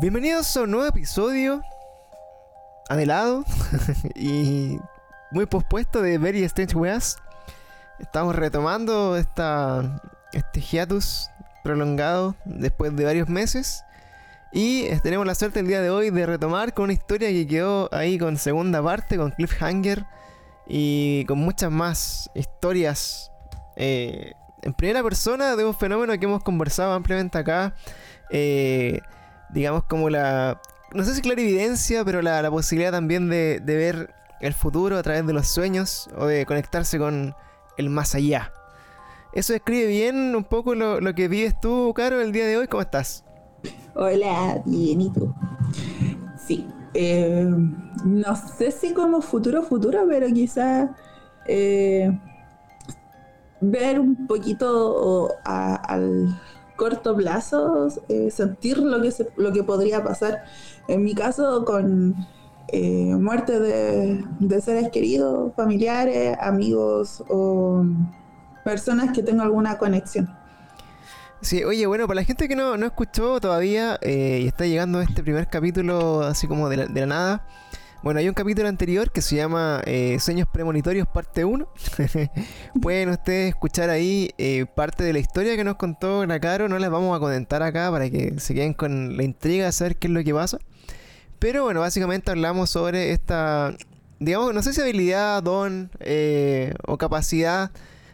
Bienvenidos a un nuevo episodio anhelado y muy pospuesto de Very Strange Weas. Estamos retomando esta, este hiatus prolongado después de varios meses. Y tenemos la suerte el día de hoy de retomar con una historia que quedó ahí con segunda parte, con Cliffhanger y con muchas más historias eh, en primera persona de un fenómeno que hemos conversado ampliamente acá. Eh, digamos como la, no sé si clarividencia, pero la, posibilidad también de, de, ver el futuro a través de los sueños o de conectarse con el más allá. Eso describe bien un poco lo, lo que vives tú, Caro, el día de hoy. ¿Cómo estás? Hola, bien, ¿y tú? Sí, eh, no sé si como futuro, futuro, pero quizá eh, ver un poquito a, al corto plazo, eh, sentir lo que, se, lo que podría pasar. En mi caso, con eh, muerte de, seres queridos, familiares, amigos o personas que tengo alguna conexión. Sí, oye, bueno, para la gente que no, no escuchó todavía eh, y está llegando este primer capítulo así como de la, de la nada, bueno, hay un capítulo anterior que se llama eh, Sueños Premonitorios parte 1. Pueden ustedes escuchar ahí eh, parte de la historia que nos contó la Caro. No les vamos a comentar acá para que se queden con la intriga de saber qué es lo que pasa. Pero bueno, básicamente hablamos sobre esta, digamos, no sé si habilidad, don eh, o capacidad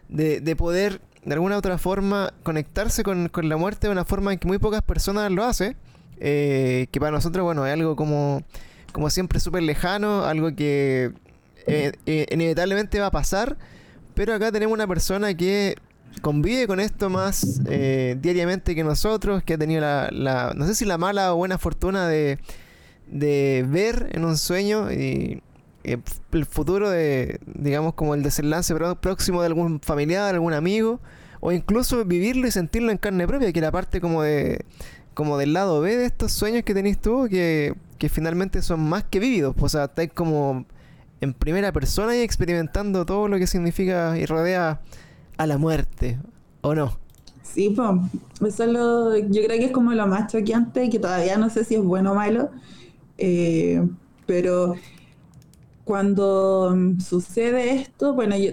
de, de, poder de alguna u otra forma conectarse con, con, la muerte de una forma en que muy pocas personas lo hacen. Que para nosotros, bueno, es algo como como siempre súper lejano, algo que eh, eh, inevitablemente va a pasar, pero acá tenemos una persona que convive con esto más eh, diariamente que nosotros, que ha tenido la, la, no sé si la mala o buena fortuna de, de ver en un sueño y, el futuro de, digamos, como el desenlace próximo de algún familiar, algún amigo, o incluso vivirlo y sentirlo en carne propia, que era parte como de como del lado B de estos sueños que tenéis tú, que, que finalmente son más que vividos. O sea, estáis como en primera persona y experimentando todo lo que significa y rodea a la muerte, ¿o no? Sí, pues eso es lo, yo creo que es como lo más choqueante, que todavía no sé si es bueno o malo, eh, pero cuando sucede esto, bueno, yo,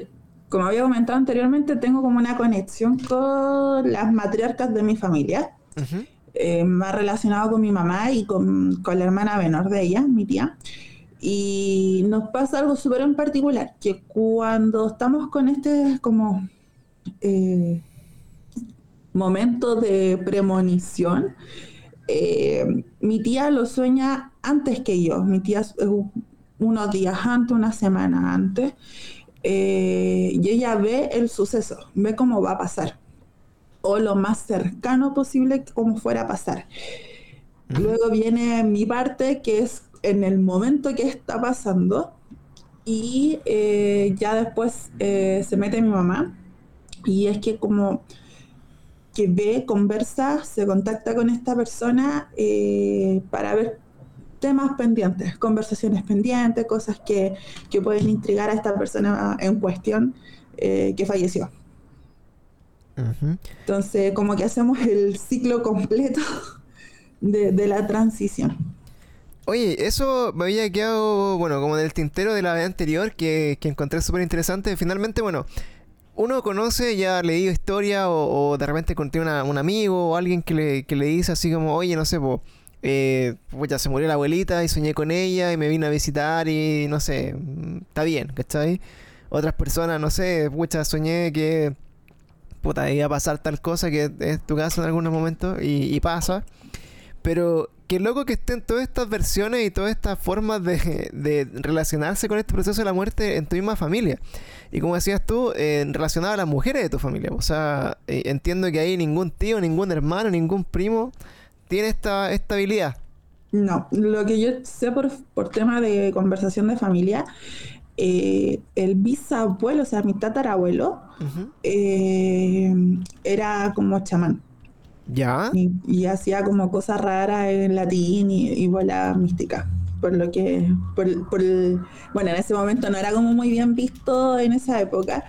como había comentado anteriormente, tengo como una conexión con las matriarcas de mi familia. Uh -huh eh, más relacionado con mi mamá y con, con, la hermana menor de ella, mi tía. Y nos pasa algo súper en particular, que cuando estamos con este como eh, momento de premonición, eh, mi tía lo sueña antes que yo, mi tía unos días antes, una semana antes, y ella ve el suceso, ve cómo va a pasar o lo más cercano posible como fuera a pasar. Luego viene mi parte, que es en el momento que está pasando, y eh, ya después eh, se mete mi mamá, y es que como que ve, conversa, se contacta con esta persona eh, para ver temas pendientes, conversaciones pendientes, cosas que, que pueden intrigar a esta persona en cuestión que falleció. Uh -huh. Entonces, como que hacemos el ciclo completo de, de, la transición. Oye, eso me había quedado, bueno, como del tintero de la vez anterior, que, que encontré súper interesante. Finalmente, bueno, uno conoce, ya ha leído historia, o, o de repente contiene una, un amigo o alguien que le, que le dice así como, oye, no sé, pues, eh, pues ya se murió la abuelita y soñé con ella y me vino a visitar y no sé, está bien, ¿cachai? Otras personas, no sé, pucha, soñé que puta, iba a pasar tal cosa que es tu caso en algunos momentos y, pasa. Pero qué loco que estén todas estas versiones y todas estas formas de, relacionarse con este proceso de la muerte en tu misma familia. Y como decías tú, eh, a las mujeres de tu familia. O sea, eh, entiendo que ahí ningún tío, ningún hermano, ningún primo tiene esta, esta habilidad. No, lo que yo sé por, por tema de conversación de familia eh, el bisabuelo, o sea, mi tatarabuelo, uh -huh. eh, era como chamán. ¿Ya? Y, y, hacía como cosas raras en latín y, y bola mística. Por lo que, por, por el, bueno, en ese momento no era como muy bien visto en esa época.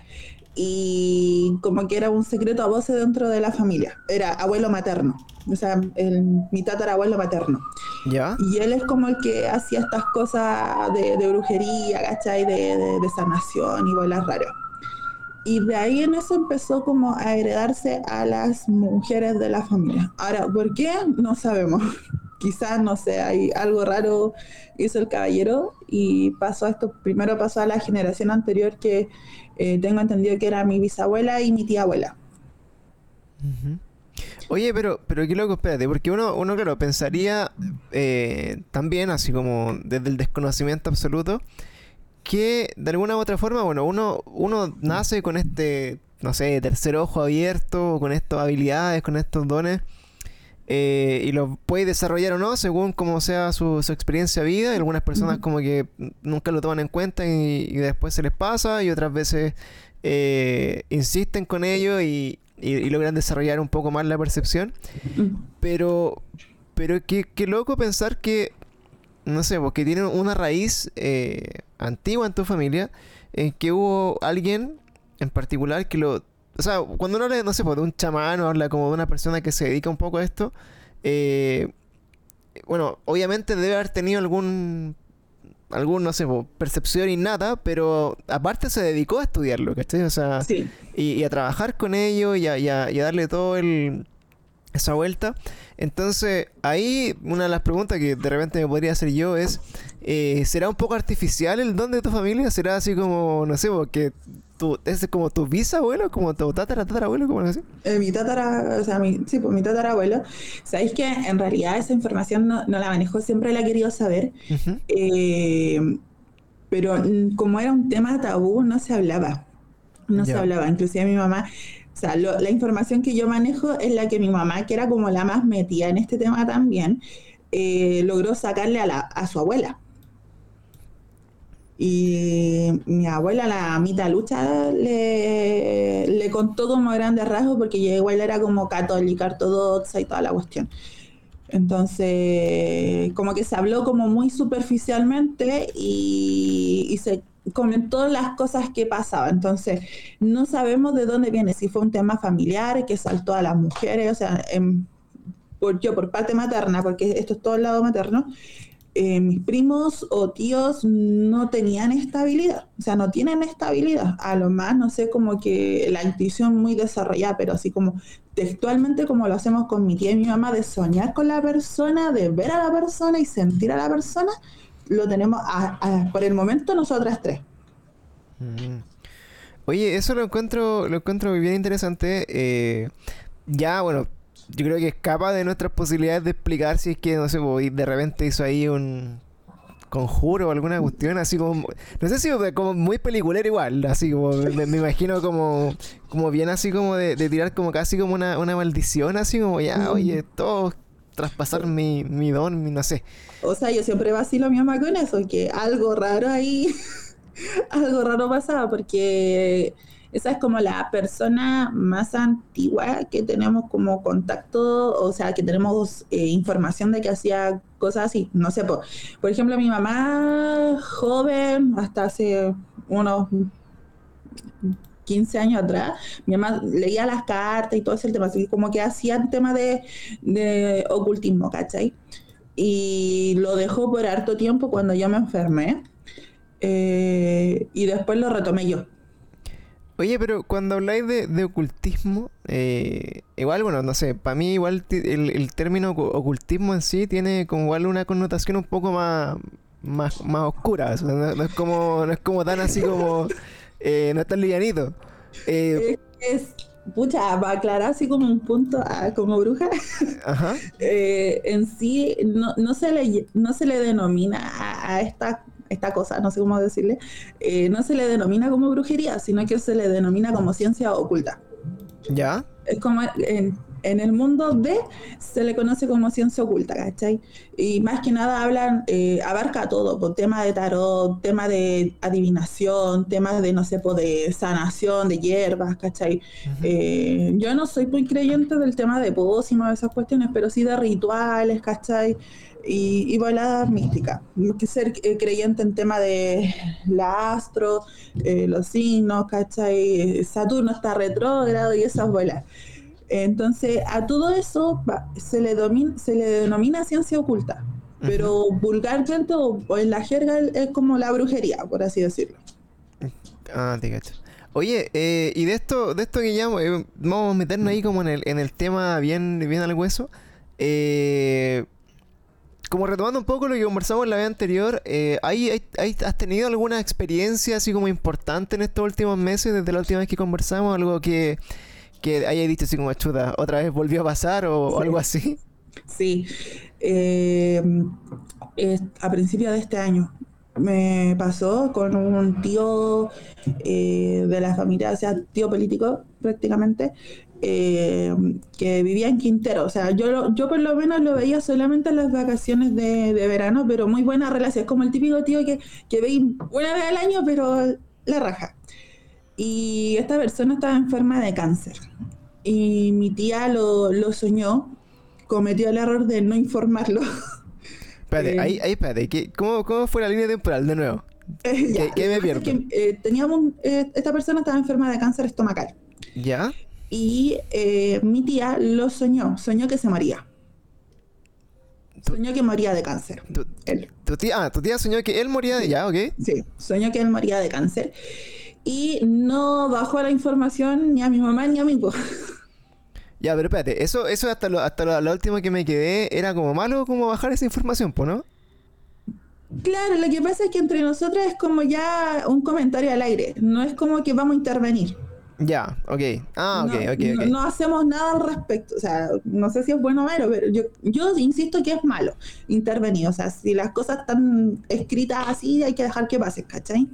Y como que era un secreto a voces dentro de la familia. Era abuelo materno, o sea, el, mi tatarabuelo materno. ¿Ya? Y él es como el que hacía estas cosas de, de brujería, ¿cachai? De, de, de sanación y bolas raras. Y de ahí en eso empezó como a heredarse a las mujeres de la familia. Ahora, ¿por qué? No sabemos. Quizás, no sé, hay algo raro hizo el caballero y pasó esto, primero pasó a la generación anterior que eh, tengo entendido que era mi bisabuela y mi tía abuela. Oye, pero, pero qué loco, espérate, porque uno, uno claro, pensaría eh, también, así como desde el desconocimiento absoluto, que de alguna u otra forma, bueno, uno, uno nace con este, no sé, tercer ojo abierto, con estas habilidades, con estos dones, eh, y los puede desarrollar o no, según como sea su, su experiencia de vida. Y algunas personas como que nunca lo toman en cuenta y, y después se les pasa, y otras veces eh, insisten con ello y, y- y logran desarrollar un poco más la percepción. Mm. Pero, pero qué, qué loco pensar que, no sé, porque tiene una raíz eh, antigua en tu familia, en que hubo alguien en particular que lo... O sea, cuando uno habla, no sé, pues, de un chamán o habla como de una persona que se dedica un poco a esto, eh, bueno, obviamente debe haber tenido algún, algún, no sé, pues, percepción innata, pero aparte se dedicó a estudiarlo, ¿cachai? O sea, Sí. y, y a trabajar con ellos y a, y a- y a darle todo el esa vuelta. Entonces, ahí una de las preguntas que de repente me podría hacer yo es, eh, ¿será un poco artificial el don de tu familia? ¿Será así como, no sé, porque tu, es como tu bisabuelo, como tu tatara, tatarabuelo, como así? Eh, mi tatara, o sea, mi, sí, pues mi tatarabuelo. Sabéis que en realidad esa información no, no la manejo, siempre la he querido saber, eh, pero mm, como era un tema tabú, no se hablaba. No se hablaba, inclusive mi mamá, o sea, lo- la información que yo manejo es la que mi mamá, que era como la más metida en este tema también, eh, logró sacarle a, la, a su abuela. Y mi abuela, la mitad lucha, le, le contó como grandes rasgos, porque ella igual era como católica, ortodoxa y toda la cuestión. Entonces, como que se habló como muy superficialmente y, y se comentó las cosas que pasaban. Entonces, no sabemos de dónde viene, si fue un tema familiar que saltó a las mujeres, o sea, por, yo por parte materna, porque esto es todo el lado materno, eh, mis primos o tíos no tenían estabilidad, o sea, no tienen estabilidad. A lo más, no sé, como que la intuición muy desarrollada, pero así como textualmente como lo hacemos con mi tía y mi mamá, de soñar con la persona, de ver a la persona y sentir a la persona, lo tenemos por el momento nosotras tres. Mm. Oye, eso lo encuentro, lo encuentro bien interesante. eh, ya, bueno, yo creo que escapa de nuestras posibilidades de explicar si es que, no sé, de repente hizo ahí un conjuro o alguna cuestión, así como, no sé si como muy peliculero igual, así como, me, me imagino como, como bien así como de, de tirar como casi como una, una maldición, así como ya, oye, todo traspasar mi, mi don, mi, no sé. O sea, yo siempre vacilo a mi mamá con eso, que algo raro ahí, algo raro pasaba, porque esa es como la persona más antigua que tenemos como contacto, o sea, que tenemos eh, información de que hacía cosas así. No sé, por, por ejemplo, mi mamá joven, hasta hace unos 15 años atrás, mi mamá leía las cartas y todo ese tema, así como que hacían tema de, de ocultismo, ¿cachai? y lo dejó por harto tiempo cuando yo me enfermé eh, y después lo retomé yo. Oye, pero cuando habláis de, de ocultismo, eh, igual, bueno, no sé, para mí igual el, el término ocu- ocultismo en sí tiene como igual una connotación un poco más, más, más oscura, o sea, no, no es como, no es como tan así como, eh, no es tan livianito. Eh, Es, pucha, para aclarar así como un punto a- como bruja, ajá, eh, en sí no, no, se le, no se le denomina a, a esta, esta cosa, no sé cómo decirle, eh, no se le denomina como brujería, sino que se le denomina como ciencia oculta. ya, Es como, En el mundo D se le conoce como ciencia oculta, ¿cachai? Y más que nada hablan, eh, abarca todo, por tema de tarot, tema de adivinación, temas de, no sé, de sanación, de hierbas, ¿cachai? Eh, yo no soy muy creyente del tema de pócimas, de esas cuestiones, pero sí de rituales, ¿cachai? Y, y mística místicas. que ser eh, creyente en tema de la astro, eh, los signos, ¿cachai? Saturno está retrógrado y esas bolas. Entonces, a todo eso se, le se le denomina ciencia oculta, pero vulgarmente o, en la jerga es como la brujería, por así decirlo. Ah, te cacho. Oye, eh, y de esto, de esto que llamo, vamos a meternos ahí como en el, en el tema bien, bien al hueso. Eh, como retomando un poco lo que conversamos la vez anterior, eh, has tenido alguna experiencia así como importante en estos últimos meses, desde la última vez que conversamos? ¿Algo que, que hayas dicho así como chuta, otra vez volvió a pasar o, algo así? Sí. Eh, a principios de este año me pasó con un tío eh, de la familia, o sea, tío político prácticamente, eh, que vivía en Quintero. O sea, yo, yo por lo menos lo veía solamente en las vacaciones de, verano, pero muy buena relación. Es como el típico tío que, que veis una vez al año, pero la raja. Y esta persona estaba enferma de cáncer. Y mi tía lo, lo soñó, cometió el error de no informarlo. Espérate, eh, ahí, ahí, espérate. ¿Cómo, ¿Cómo fue la línea temporal de nuevo? Eh, ¿Qué, me pierdo? Que, teníamos, esta persona estaba enferma de cáncer estomacal. ¿Ya? Y eh, mi tía lo soñó, soñó que se moría. Soñó que moría de cáncer. Tu, él. Tu tía, ah, tu tía soñó que él moría de... Ya, ok. Sí, soñó que él moría de cáncer. Y no bajó la información ni a mi mamá ni a mí. Ya, pero espérate, eso, eso hasta, lo, hasta lo, último que me quedé, ¿era como malo como bajar esa información, pues, no? Claro, lo que pasa es que entre nosotras es como ya un comentario al aire, no es como que vamos a intervenir. Ya, ok. Ah, ok, no, ok, No, hacemos nada al respecto. O sea, no sé si es bueno o malo, pero yo, yo insisto que es malo intervenir. O sea, si las cosas están escritas así, hay que dejar que pase, ¿cachai?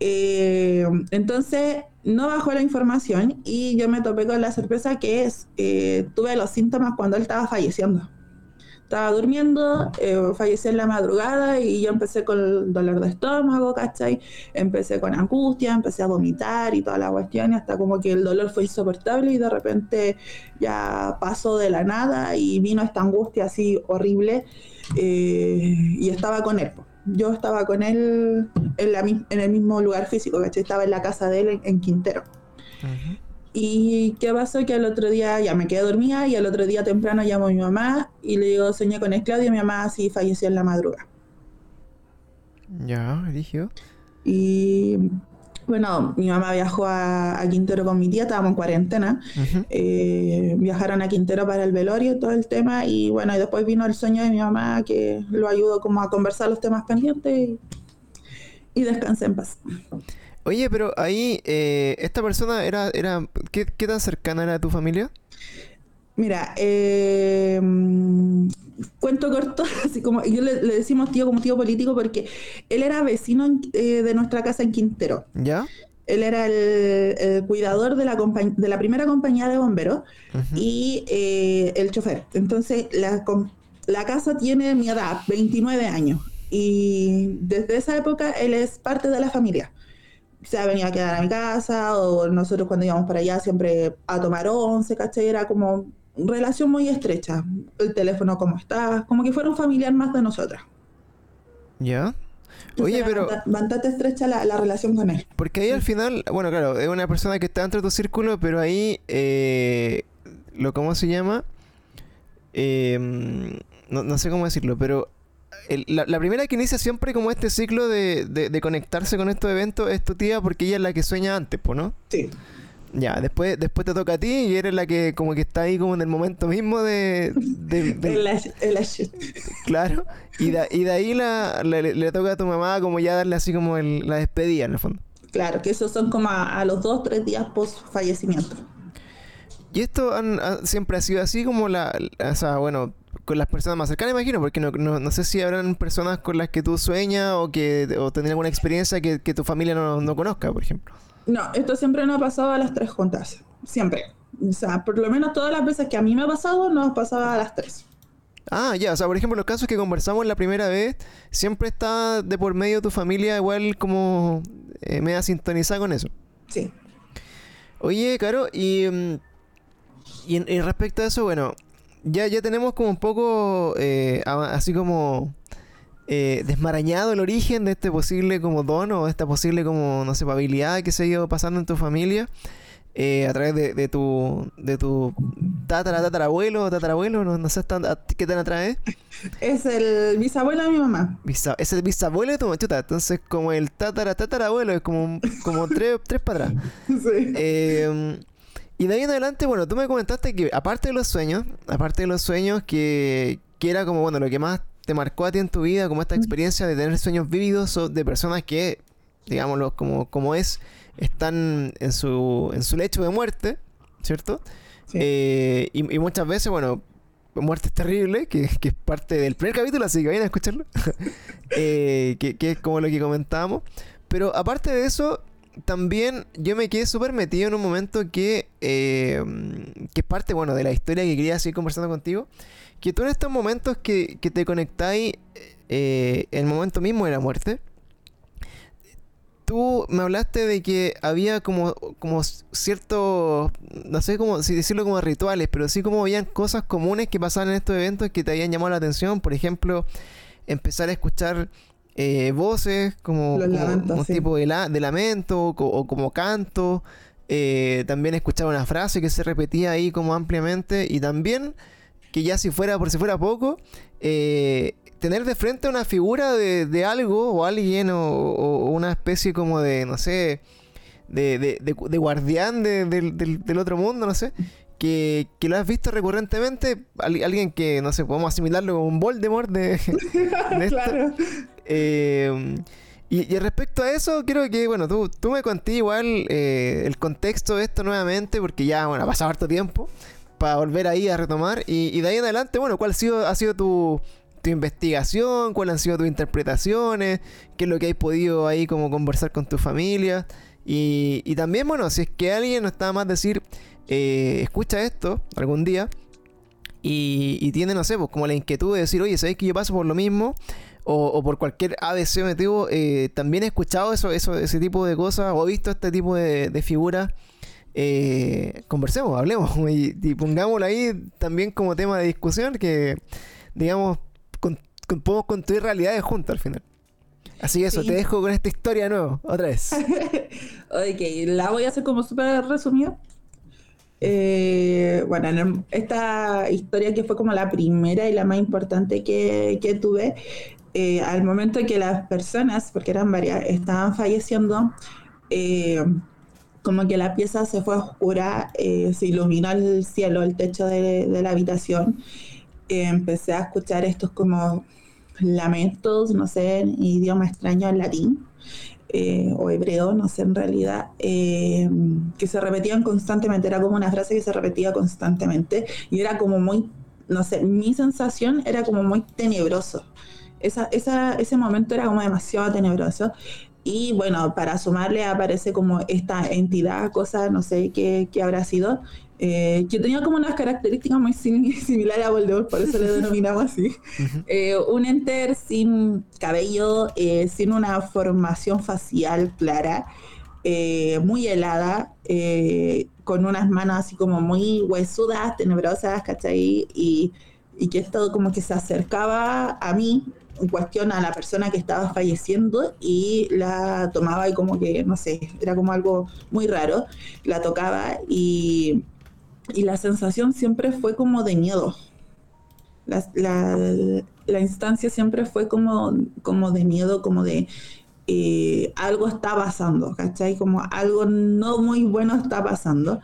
Eh, entonces, no bajó la información y yo me topé con la sorpresa que es, eh, tuve los síntomas cuando él estaba falleciendo estaba durmiendo, eh, fallecí en la madrugada y yo empecé con el dolor de estómago, ¿cachai? Empecé con angustia, empecé a vomitar y toda la cuestión, y hasta como que el dolor fue insoportable y de repente ya pasó de la nada y vino esta angustia así horrible eh, y estaba con él. Yo estaba con él en, la, en el mismo lugar físico, ¿cachai? Estaba en la casa de él en, Quintero. ¿Y qué pasó? Que al otro día ya me quedé dormida y al otro día temprano llamo a mi mamá y le digo, soñé con el Claudio y mi mamá así falleció en la madrugada. Ya, eligió. Y bueno, mi mamá viajó a, Quintero con mi tía, estábamos en cuarentena. Eh, viajaron a Quintero para el velorio y todo el tema. Y bueno, y después vino el sueño de mi mamá que lo ayudó como a conversar los temas pendientes y, y descansé en paz. Oye, pero ahí, eh, ¿esta persona era, era ¿qué, tan cercana era a tu familia? Mira, eh, cuento corto, así como yo le, decimos tío como tío político porque él era vecino eh, de nuestra casa en Quintero. ¿Ya? Él era el, cuidador de la, de la primera compañía de bomberos y el chofer. Entonces, la, la casa tiene mi edad, 29 años. Y desde esa época él es parte de la familia se ha venido a quedar a mi casa o nosotros cuando íbamos para allá siempre a tomar once, ¿cachai? Era como relación muy estrecha. El teléfono, ¿cómo estás? Como que fuera un familiar más de nosotras. ¿Ya? Oye, pero... Bastante estrecha la, relación con él. Porque ahí al final, bueno, claro, es una persona que está dentro de tu círculo, pero ahí, eh, lo ¿cómo se llama? Eh, no, no sé cómo decirlo, pero la, primera que inicia siempre como este ciclo de, conectarse con estos eventos es tu tía porque ella es la que sueña antes, ¿no? Sí. Ya, después, después te toca a ti y eres la que como que está ahí como en el momento mismo de... claro. Y de, y de ahí la, le, toca a tu mamá como ya darle así como la despedida en el fondo. Claro, que esos son como a, los dos, tres días post fallecimiento. Y esto siempre ha sido así como la... O sea, bueno, con las personas más cercanas, imagino, porque no, no, sé si habrán personas con las que tú sueñas o que o tendrán alguna experiencia que, tu familia no, conozca, por ejemplo. No, esto siempre nos ha pasado a las tres juntas, siempre. O sea, por lo menos todas las veces que a mí me ha pasado, nos pasaba a las tres. Ah, ya, o sea, por ejemplo, los casos que conversamos la primera vez, siempre está de por medio tu familia igual como eh, me ha sintonizado con eso. Sí. Oye, Caro, y, mm, y, respecto a eso, bueno, ya, ya tenemos como un poco eh, así como eh, desmarañado el origen de este posible como don o esta posible como, no sé, habilidad que se ha ido pasando en tu familia. Eh, a través de, tu de tu tatara, tatarabuelo, tatarabuelo, no, no sé qué tan atrás es. el bisabuelo de mi mamá. es el bisabuelo de tu machuta, entonces como el tatara, tatarabuelo, es como, como tres, tres para atrás. Sí. Y de ahí en adelante, bueno, tú me comentaste que aparte de los sueños, aparte de los sueños, que, que era como, bueno, lo que más te marcó a ti en tu vida, como esta experiencia de tener sueños vívidos de personas que, digámoslo, como, como es están en su, en su lecho de muerte, ¿cierto? Eh, y, muchas veces, bueno, muerte terrible, que, que, es parte del primer capítulo, así que vayan a escucharlo, eh, que, que, es como lo que comentábamos. Pero aparte de eso, también yo me quedé súper metido en un momento que, eh, que es parte, bueno, de la historia que quería seguir conversando contigo, que tú en estos momentos que, que te conectáis, el momento mismo de la muerte, tú me hablaste de que había como, como ciertos, no sé cómo si decirlo como rituales, pero sí como habían cosas comunes que pasaban en estos eventos que te habían llamado la atención. Por ejemplo, empezar a escuchar eh, voces como, un tipo de, de lamento o, como canto. Eh, también escuchar una frase que se repetía ahí como ampliamente y también que ya si fuera por si fuera poco eh, tener de frente una figura de, algo o alguien o, una especie como de, no sé, de, de, guardián del, otro mundo, no sé, que, lo has visto recurrentemente, alguien que, no sé, podemos asimilarlo como un Voldemort de, claro. Eh, y, respecto a eso, creo que, bueno, tú, tú me conté igual eh, el contexto de esto nuevamente, porque ya, bueno, ha pasado harto tiempo para volver ahí a retomar. Y, y, de ahí en adelante, bueno, ¿cuál ha sido, ha sido tu, tu investigación, cuáles han sido tus interpretaciones, qué es lo que has podido ahí como conversar con tu familia. Y, y también, bueno, si es que alguien no está más decir, eh, escucha esto algún día y, tiene, no sé, pues como la inquietud de decir, oye, ¿sabes que yo paso por lo mismo? O, por cualquier ABC motivo, eh, también he escuchado eso, eso, ese tipo de cosas o he visto este tipo de, de figuras. Eh, conversemos, hablemos y, y pongámoslo ahí también como tema de discusión que, digamos, podemos construir realidades juntos al final. Así que eso, te dejo con esta historia nueva, otra vez. ok, la voy a hacer como súper resumida. Eh, bueno, esta historia que fue como la primera y la más importante que, que tuve, eh, al momento que las personas, porque eran varias, estaban falleciendo, eh, como que la pieza se fue oscura, se iluminó el cielo, el techo de, de la habitación, empecé a escuchar estos como lamentos, no sé, en idioma extraño en latín eh, o hebreo, no sé en realidad, eh, que se repetían constantemente, era como una frase que se repetía constantemente y era como muy, no sé, mi sensación era como muy tenebroso. Esa, esa, ese momento era como demasiado tenebroso y bueno, para sumarle aparece como esta entidad, cosa, no sé qué, qué habrá sido, eh, que tenía como unas características muy similares a Voldemort, por eso le denominamos así. Eh, un enter sin cabello, eh, sin una formación facial clara, muy helada, con unas manos así como muy huesudas, tenebrosas, ¿cachai? Y, y que esto como que se acercaba a mí en cuestión a la persona que estaba falleciendo y la tomaba y como que, no sé, era como algo muy raro, la tocaba y, y la sensación siempre fue como de miedo. La, la, instancia siempre fue como, como de miedo, como de eh, algo está pasando, ¿cachai? Como algo no muy bueno está pasando.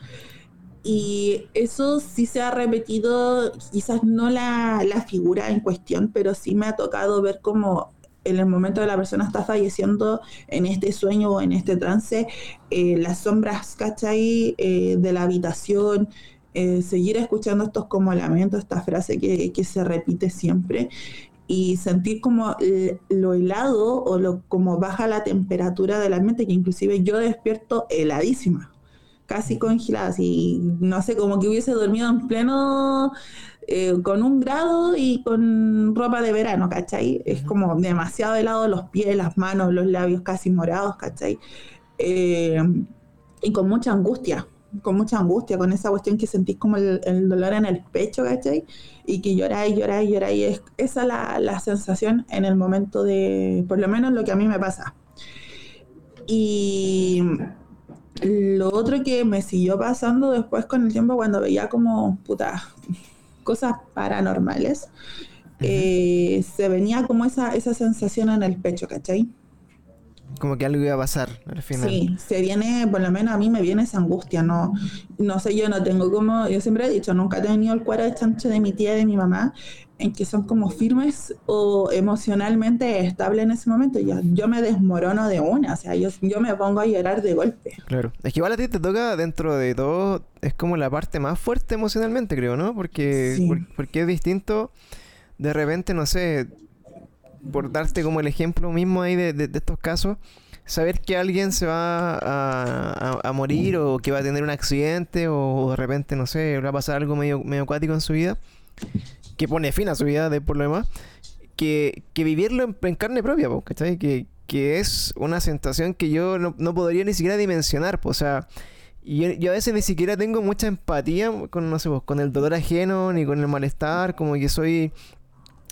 Y eso sí se ha repetido, quizás no la, figura en cuestión, pero sí me ha tocado ver como en el momento de la persona está falleciendo en este sueño o en este trance, eh, las sombras, ¿cachai? Eh, de la habitación, eh, seguir escuchando estos como lamentos, esta frase que, que, se repite siempre y sentir como lo helado o lo como baja la temperatura de la mente, que inclusive yo despierto heladísima casi congeladas y no sé, como que hubiese dormido en pleno eh, con un grado y con ropa de verano, ¿cachai? Es como demasiado helado los pies, las manos, los labios casi morados, ¿cachai? Eh, y con mucha angustia, con mucha angustia, con esa cuestión que sentís como el, dolor en el pecho, ¿cachai? Y que lloráis, lloráis, lloráis. Es, esa es la, la sensación en el momento de, por lo menos lo que a mí me pasa. Y lo otro que me siguió pasando después con el tiempo cuando veía como, puta, cosas paranormales, eh, se venía como esa, esa sensación en el pecho, ¿cachai? Como que algo iba a pasar al final. Sí, se viene, por lo menos a mí me viene esa angustia, no, no sé, yo no tengo como, yo siempre he dicho, nunca he tenido el cuero de chancho de mi tía y de mi mamá, en que son como firmes o emocionalmente estables en ese momento. Yo, yo me desmorono de una, o sea, yo, yo me pongo a llorar de golpe. Claro, es que igual a ti te toca dentro de todo, es como la parte más fuerte emocionalmente, creo, ¿no? Porque, porque es distinto, de repente, no sé, por darte como el ejemplo mismo ahí de, de, estos casos, saber que alguien se va a, a, morir o que va a tener un accidente o de repente, no sé, va a pasar algo medio, medio acuático en su vida que pone fin a su vida de por lo demás, que, que vivirlo en, carne propia, ¿cachai? Que, que es una sensación que yo no, no podría ni siquiera dimensionar, o sea, yo, yo, a veces ni siquiera tengo mucha empatía con, no sé, con el dolor ajeno ni con el malestar, como que soy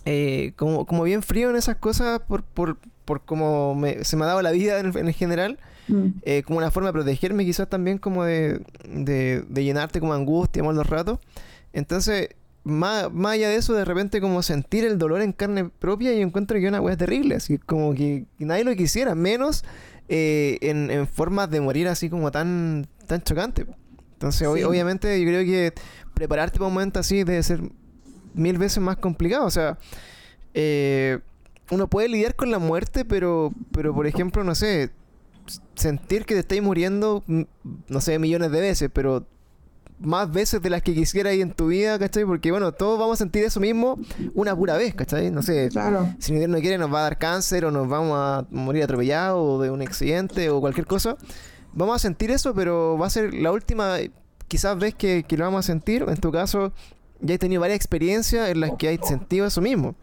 eh, como, como bien frío en esas cosas por, por, por como se me ha dado la vida en, en general. Mm. Eh, como una forma de protegerme, quizás también como de, de, de llenarte como angustia los ratos. Entonces, más, allá de eso, de repente como sentir el dolor en carne propia y encuentro que una weá terrible, así como que, nadie lo quisiera, menos eh, en, formas de morir así como tan, tan chocante. Entonces, obviamente yo creo que prepararte para un momento así debe ser mil veces más complicado, o sea, eh, uno puede lidiar con la muerte, pero, pero por ejemplo, no sé, sentir que te estáis muriendo, no sé, millones de veces, pero más veces de las que quisiera ahí en tu vida, ¿cachai? Porque bueno, todos vamos a sentir eso mismo una pura vez, ¿cachai? No sé, claro. si Dios no quiere nos va a dar cáncer o nos vamos a morir atropellados o de un accidente o cualquier cosa. Vamos a sentir eso, pero va a ser la última quizás vez que, lo vamos a sentir. En tu caso, ya he tenido varias experiencias en las que hay sentido eso mismo.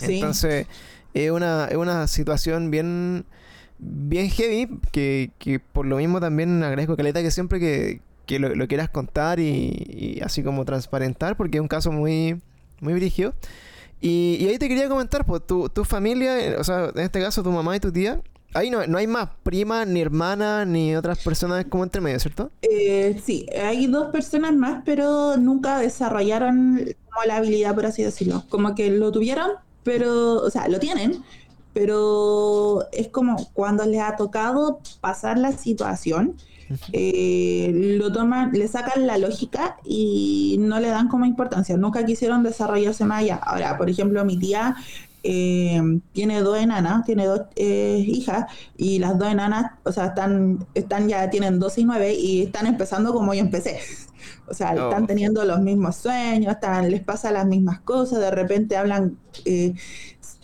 Entonces, es una, es una situación bien bien heavy que, que por lo mismo también agradezco Caleta que siempre que, que lo, quieras contar y, así como transparentar, porque es un caso muy, muy brígido. Y, ahí te quería comentar, pues tu, tu familia, o sea, en este caso tu mamá y tu tía, ahí no, no hay más prima, ni hermana, ni otras personas como entre medio, ¿cierto? Eh, sí, hay dos personas más, pero nunca desarrollaron como la habilidad, por así decirlo. Como que lo tuvieron, pero, o sea, lo tienen, pero es como cuando les ha tocado pasar la situación eh, lo toman, le sacan la lógica y no le dan como importancia. Nunca quisieron desarrollarse más allá. Ahora, por ejemplo, mi tía eh, tiene dos enanas, tiene dos eh, hijas y las dos enanas, o sea, están, están ya tienen 12 y 9 y están empezando como yo empecé. O sea, oh. están teniendo los mismos sueños, están, les pasa las mismas cosas, de repente hablan,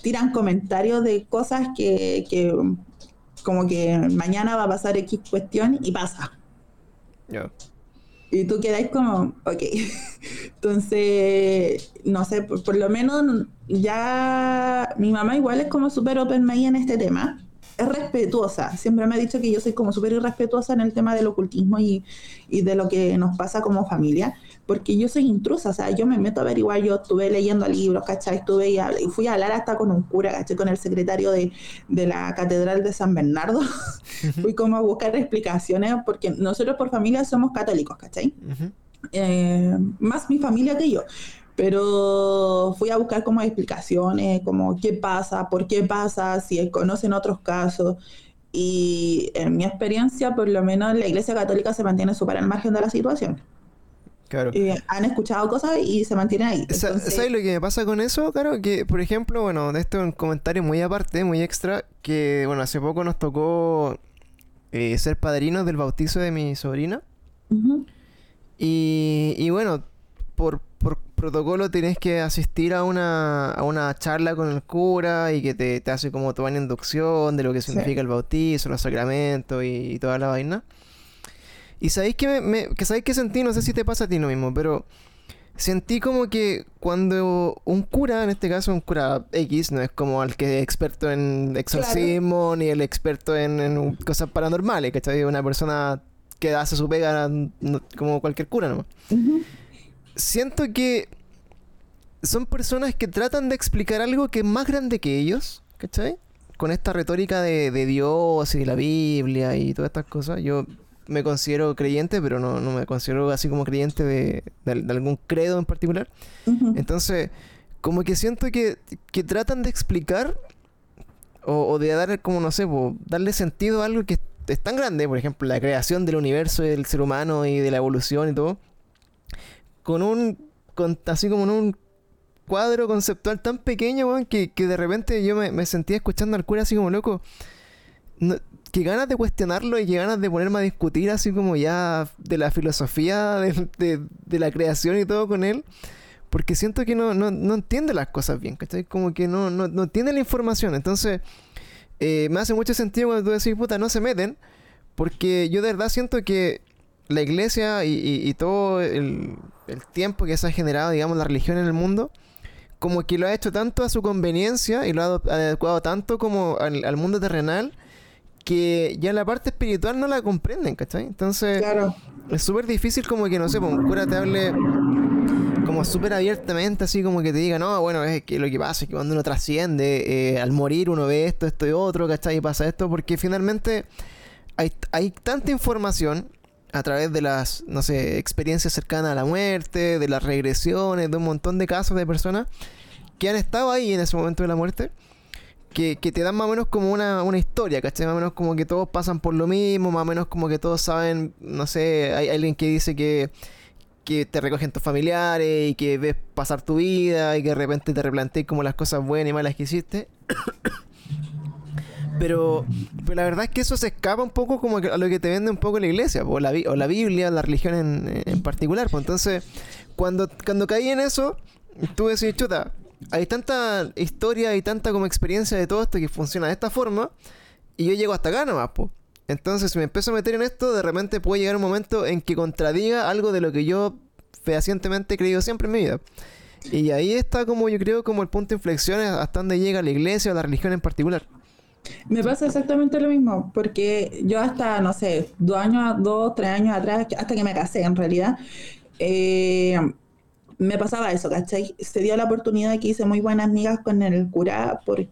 tiran comentarios de cosas que, que como que mañana va a pasar X cuestión y pasa. Y tú quedáis como, ok. Entonces, no sé, por, lo menos ya mi mamá igual es como súper open mind en este tema es respetuosa. Siempre me ha dicho que yo soy como súper irrespetuosa en el tema del ocultismo y, y, de lo que nos pasa como familia, porque yo soy intrusa, o sea, yo me meto a averiguar, yo estuve leyendo libros, ¿cachai? Estuve y, y fui a hablar hasta con un cura, ¿cachai? Con el secretario de, de la Catedral de San Bernardo. fui como a buscar explicaciones, porque nosotros por familia somos católicos, ¿cachai? Eh, más mi familia que yo pero fui a buscar como explicaciones, como qué pasa, por qué pasa, si conocen otros casos. Y en mi experiencia, por lo menos la Iglesia Católica se mantiene súper al margen de la situación. Claro. han escuchado cosas y se mantienen ahí. ¿Sabes lo que me pasa con eso, Claro? Que, por ejemplo, bueno, de esto un comentario muy aparte, muy extra, que, bueno, hace poco nos tocó eh, ser padrinos del bautizo de mi sobrina. y, y, bueno, por, por protocolo tienes que asistir a una, a una charla con el cura y que te, te hace como toda una inducción de lo que significa el bautizo, los sacramentos y, toda la vaina. Y sabéis que, me, que sabéis que sentí, no sé si te pasa a ti lo mismo, pero sentí como que cuando un cura, en este caso un cura X, no es como el que es experto en exorcismo ni el experto en, cosas paranormales, ¿cachai? Una persona que hace su pega como cualquier cura ¿no? Siento que son personas que tratan de explicar algo que es más grande que ellos, ¿cachai? Con esta retórica de, de Dios y de la Biblia y todas estas cosas. Yo me considero creyente, pero no, no me considero así como creyente de, algún credo en particular. Entonces, como que siento que, que tratan de explicar o, de dar, como no sé, darle sentido a algo que es tan grande, por ejemplo, la creación del universo y del ser humano y de la evolución y todo, con un, con, así como en un cuadro conceptual tan pequeño, que, que de repente yo me, me sentía escuchando al cura así como loco. No, que ganas de cuestionarlo y que ganas de ponerme a discutir así como ya de la filosofía de, la creación y todo con él. Porque siento que no, entiende las cosas bien, ¿cachai? Como que no, no, tiene la información. Entonces, eh, me hace mucho sentido cuando tú decís, puta, no se meten. Porque yo de verdad siento que la iglesia y, todo el, tiempo que se ha generado, digamos, la religión en el mundo, como que lo ha hecho tanto a su conveniencia y lo ha adecuado tanto como al mundo terrenal que ya la parte espiritual no la comprenden, ¿cachai? Entonces, es súper difícil como que, no sé, pues, un cura te hable como súper abiertamente, así como que te diga, no, bueno, es que lo que pasa es que cuando uno trasciende, eh, al morir uno ve esto, esto y otro, ¿cachai? Y pasa esto, porque finalmente hay, hay tanta información a través de las, no sé, experiencias cercanas a la muerte, de las regresiones, de un montón de casos de personas que han estado ahí en ese momento de la muerte que, te dan más o menos como una, historia, ¿cachai? Más o menos como que todos pasan por lo mismo, más o menos como que todos saben, no sé, hay alguien que dice que, que te recogen tus familiares y que ves pasar tu vida y que de repente te replanteas como las cosas buenas y malas que hiciste. Pero, pero la verdad es que eso se escapa un poco como a lo que te vende un poco la iglesia, o la, o la Biblia, la religión en, en particular. Pues entonces, cuando, cuando caí en eso, tú decís, chuta, hay tanta historia y tanta como experiencia de todo esto que funciona de esta forma y yo llego hasta acá nomás, po. Entonces, si me empiezo a meter en esto, de repente puede llegar un momento en que contradiga algo de lo que yo fehacientemente he creído siempre en mi vida. Y ahí está como yo creo como el punto de inflexión hasta donde llega la iglesia o la religión en particular. Me pasa exactamente lo mismo, porque yo hasta, no sé, dos años, dos, tres años atrás, hasta que me casé en realidad, eh, me pasaba eso, ¿cachai? Se dio la oportunidad que hice muy buenas amigas con el cura por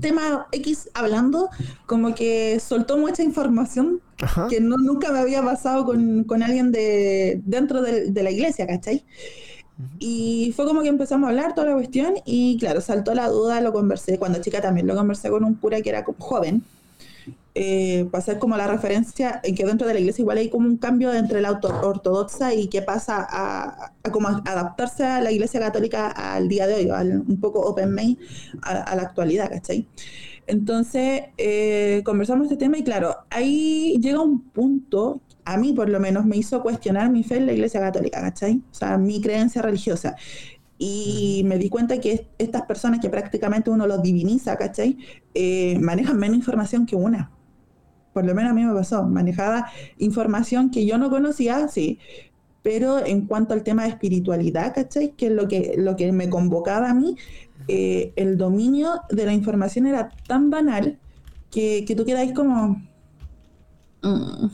tema X hablando, como que soltó mucha información que no, nunca me había pasado con, con alguien de dentro de, de la iglesia, ¿cachai? Y fue como que empezamos a hablar toda la cuestión y claro, saltó la duda, lo conversé, cuando chica también lo conversé con un cura que era joven, eh, para hacer como la referencia en que dentro de la iglesia igual hay como un cambio entre la ortodoxa y qué pasa a, como adaptarse a la iglesia católica al día de hoy, un poco open main a, la actualidad, ¿cachai? Entonces, eh, conversamos este tema y claro, ahí llega un punto, a mí por lo menos me hizo cuestionar mi fe en la iglesia católica, ¿cachai? O sea, mi creencia religiosa. Y me di cuenta que estas personas que prácticamente uno los diviniza, ¿cachai? Eh, manejan menos información que una por lo menos a mí me pasó, manejaba información que yo no conocía, sí, pero en cuanto al tema de espiritualidad, ¿cachai? Que es lo que, lo que me convocaba a mí, eh, el dominio de la información era tan banal que, que tú quedáis como... Mm,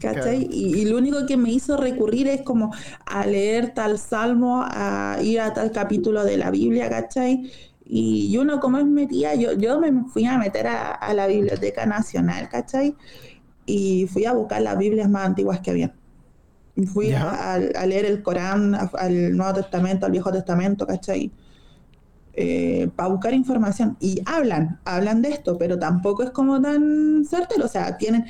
¿Cachai? Y, y, lo único que me hizo recurrir es como a leer tal salmo, a ir a tal capítulo de la Biblia, ¿cachai? Y uno como es metía, yo, yo me fui a meter a, la Biblioteca Nacional, ¿cachai? Y fui a buscar las Biblias más antiguas que había. Fui a, leer el Corán, al Nuevo Testamento, al Viejo Testamento, ¿cachai? Eh, para buscar información. Y hablan, hablan de esto, pero tampoco es como tan certero. O sea, tienen,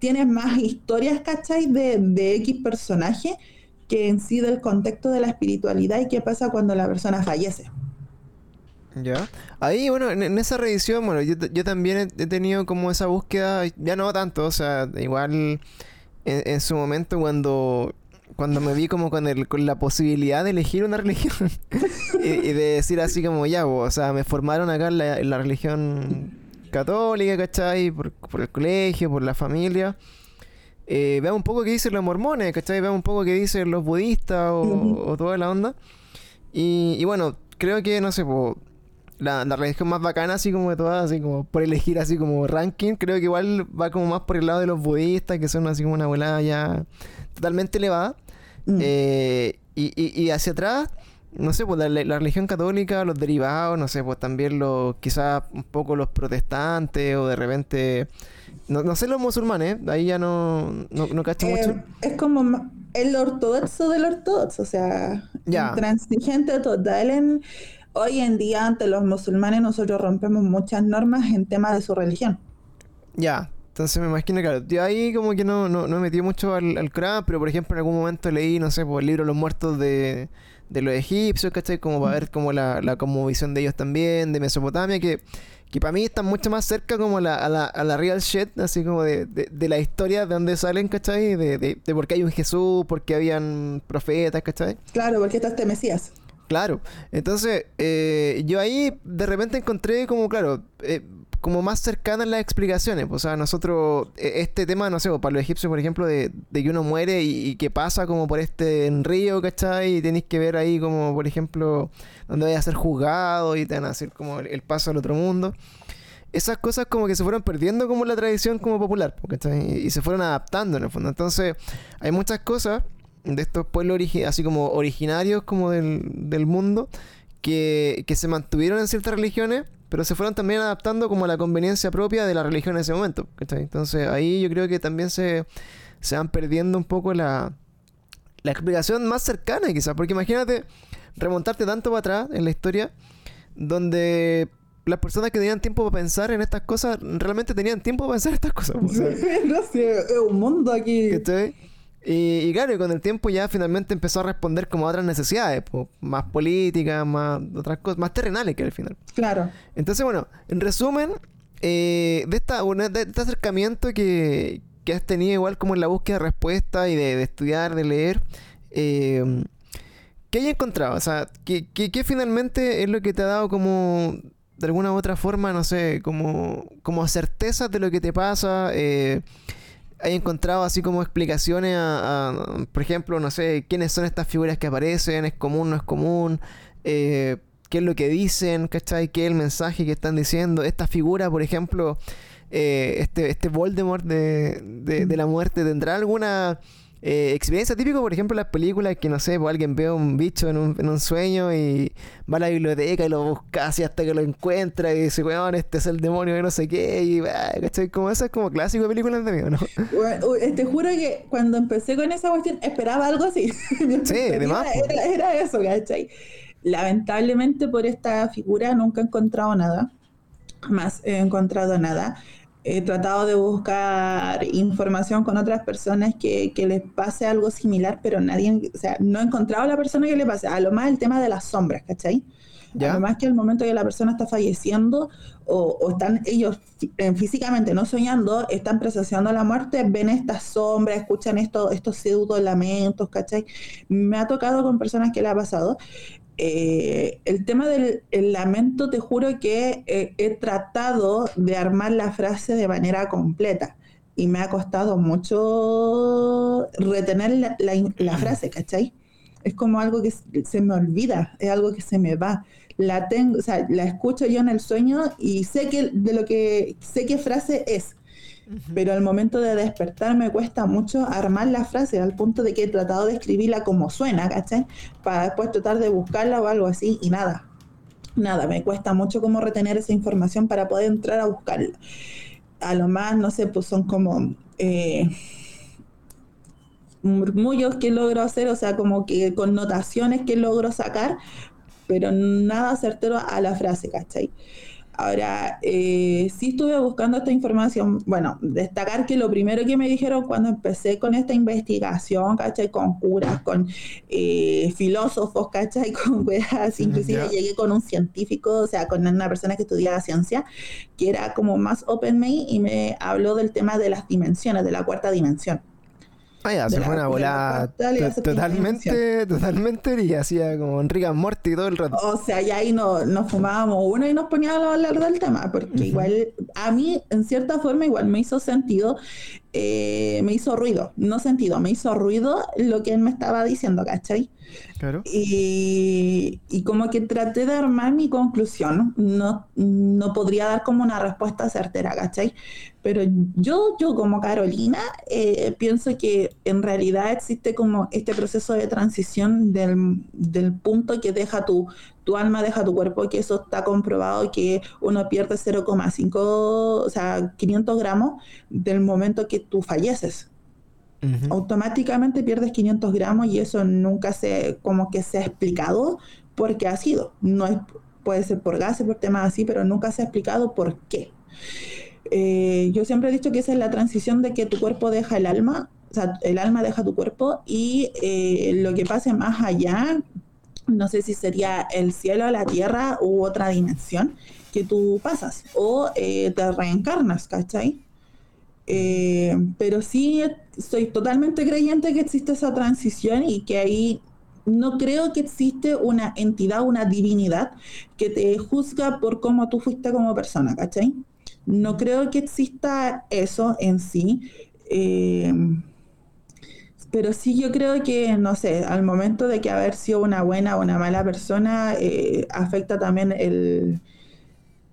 tienen más historias, ¿cachai? De, de X personaje que en sí del contexto de la espiritualidad y qué pasa cuando la persona fallece. Ya. Ahí, bueno, en, esa revisión, bueno, yo, yo también he, tenido como esa búsqueda, ya no tanto, o sea, igual en, su momento cuando cuando me vi como con, el, con la posibilidad de elegir una religión y, de decir así como ya, o sea, me formaron acá en la, la religión católica, ¿cachai? Por, por, el colegio, por la familia. eh, veamos un poco qué dicen los mormones, ¿cachai? Veamos un poco qué dicen los budistas o, toda la onda. Y, bueno, creo que, no sé, la, la, religión más bacana, así como de todas, así como por elegir así como ranking, creo que igual va como más por el lado de los budistas, que son así como una volada ya totalmente elevada. Mm. Eh, y, y, hacia atrás, no sé, pues la, religión católica, los derivados, no sé, pues también los, quizás un poco los protestantes o de repente, no, sé los musulmanes, ahí ya no, no, cacho mucho. Eh, es como el ortodoxo del ortodoxo, o sea, ya. transigente total en... Hoy en día, ante los musulmanes, nosotros rompemos muchas normas en tema de su religión. Ya, entonces me imagino, claro, yo ahí como que no, no, no me metí mucho al, al pero por ejemplo en algún momento leí, no sé, por pues, el libro Los Muertos de, de los egipcios, ¿cachai? Como para ver como la, la como visión de ellos también, de Mesopotamia, que, que para mí están mucho más cerca como la, a, la, a la real shit, así como de, de, la historia de dónde salen, ¿cachai? De, de, de por qué hay un Jesús, por qué habían profetas, ¿cachai? Claro, porque estás este Mesías. Claro, entonces eh, yo ahí de repente encontré como, claro, eh, como más cercanas las explicaciones. O sea, nosotros, e, este tema, no sé, para los egipcios, por ejemplo, de, que uno muere y, que pasa como por este río, ¿cachai? Y tenéis que ver ahí como, por ejemplo, donde vaya a ser juzgado y te van a hacer como el, paso al otro mundo. Esas cosas como que se fueron perdiendo como la tradición como popular, ¿cachai? Y, se fueron adaptando en el fondo. Entonces, hay muchas cosas de estos pueblos así como originarios como del, del mundo que, que se mantuvieron en ciertas religiones pero se fueron también adaptando como a la conveniencia propia de la religión en ese momento. Entonces ahí yo creo que también se, se van perdiendo un poco la, la explicación más cercana quizás, porque imagínate remontarte tanto para atrás en la historia, donde las personas que tenían tiempo para pensar en estas cosas realmente tenían tiempo para pensar en estas cosas. Es un mundo aquí. Y, claro, y con el tiempo ya finalmente empezó a responder como a otras necesidades, más políticas, más otras cosas, más terrenales que al final. Claro. Entonces, bueno, en resumen, eh, de, esta, de este acercamiento que, que, has tenido igual como en la búsqueda de respuesta y de, estudiar, de leer, eh, ¿qué hay encontrado? O sea, ¿qué, ¿qué, finalmente es lo que te ha dado como, de alguna u otra forma, no sé, como, como certezas de lo que te pasa? Eh, hay encontrado así como explicaciones a, por ejemplo, no sé, quiénes son estas figuras que aparecen, es común, no es común, eh, qué es lo que dicen, ¿cachai? ¿Qué es el mensaje que están diciendo? Esta figura, por ejemplo, eh, este, este Voldemort de, de, de la muerte, ¿tendrá alguna eh, experiencia típica, por ejemplo, las películas que no sé, pues alguien ve un bicho en un, en un sueño y va a la biblioteca y lo busca así hasta que lo encuentra y dice, weón, este es el demonio de no sé qué, y ¿cachai? Como eso es como clásico de películas de miedo, ¿no? te juro que cuando empecé con esa cuestión esperaba algo así. sí, además. Era, era, eso, ¿cachai? Lamentablemente por esta figura nunca he encontrado nada. Más he encontrado nada he tratado de buscar información con otras personas que, que, les pase algo similar, pero nadie, o sea, no he encontrado a la persona que le pase. A lo más el tema de las sombras, ¿cachai? ¿Ya? A lo más que al momento que la persona está falleciendo o, o están ellos eh, físicamente no soñando, están presenciando la muerte, ven estas sombras, escuchan esto, estos pseudo lamentos, ¿cachai? Me ha tocado con personas que le ha pasado eh, el tema del lamento, te juro que eh, he tratado de armar la frase de manera completa y me ha costado mucho retener la, frase, ¿cachai? Es como algo que se me olvida, es algo que se me va. La tengo, o sea, la escucho yo en el sueño y sé que de lo que sé qué frase es, pero al momento de despertar me cuesta mucho armar la frase al punto de que he tratado de escribirla como suena, ¿cachai? Para después tratar de buscarla o algo así y nada. Nada, me cuesta mucho como retener esa información para poder entrar a buscarla. A lo más, no sé, pues son como eh, murmullos que logro hacer, o sea, como que connotaciones que logro sacar, pero nada certero a la frase, ¿cachai? Ahora, eh, sí estuve buscando esta información. Bueno, destacar que lo primero que me dijeron cuando empecé con esta investigación, ¿cachai? Con curas, con eh, filósofos, ¿cachai? Con weas, inclusive llegué con un científico, o sea, con una persona que estudiaba ciencia, que era como más open me y me habló del tema de las dimensiones, de la cuarta dimensión. Ah, se fue una bola totalmente, totalmente y hacía como Enrique Morty todo el rato. O sea, ya ahí no, nos fumábamos uno y nos poníamos a hablar del tema, porque igual a mí, en cierta forma, igual me hizo sentido eh, me hizo ruido, no sentido, me hizo ruido lo que él me estaba diciendo, ¿cachai? Claro. Y, y como que traté de armar mi conclusión, no, no podría dar como una respuesta certera, ¿cachai? Pero yo, yo como Carolina, eh, pienso que en realidad existe como este proceso de transición del, del punto que deja tu, tu alma, deja tu cuerpo, que eso está comprobado que uno pierde 0,5, o sea, 500 gramos del momento que tú falleces. Automáticamente pierdes 500 gramos y eso nunca se, como que se ha explicado por qué ha sido. No es, puede ser por gases, por temas así, pero nunca se ha explicado por qué. Eh, yo siempre he dicho que esa es la transición de que tu cuerpo deja el alma, o sea, el alma deja tu cuerpo y eh, lo que pase más allá, no sé si sería el cielo, la tierra u otra dimensión que tú pasas o eh, te reencarnas, ¿cachai? pero sí soy totalmente creyente que existe esa transición y que ahí no creo que existe una entidad, una divinidad que te juzga por cómo tú fuiste como persona, ¿cachai? No creo que exista eso en sí. Eh, pero sí yo creo que, no sé, al momento de que haber sido una buena o una mala persona, eh, afecta también el,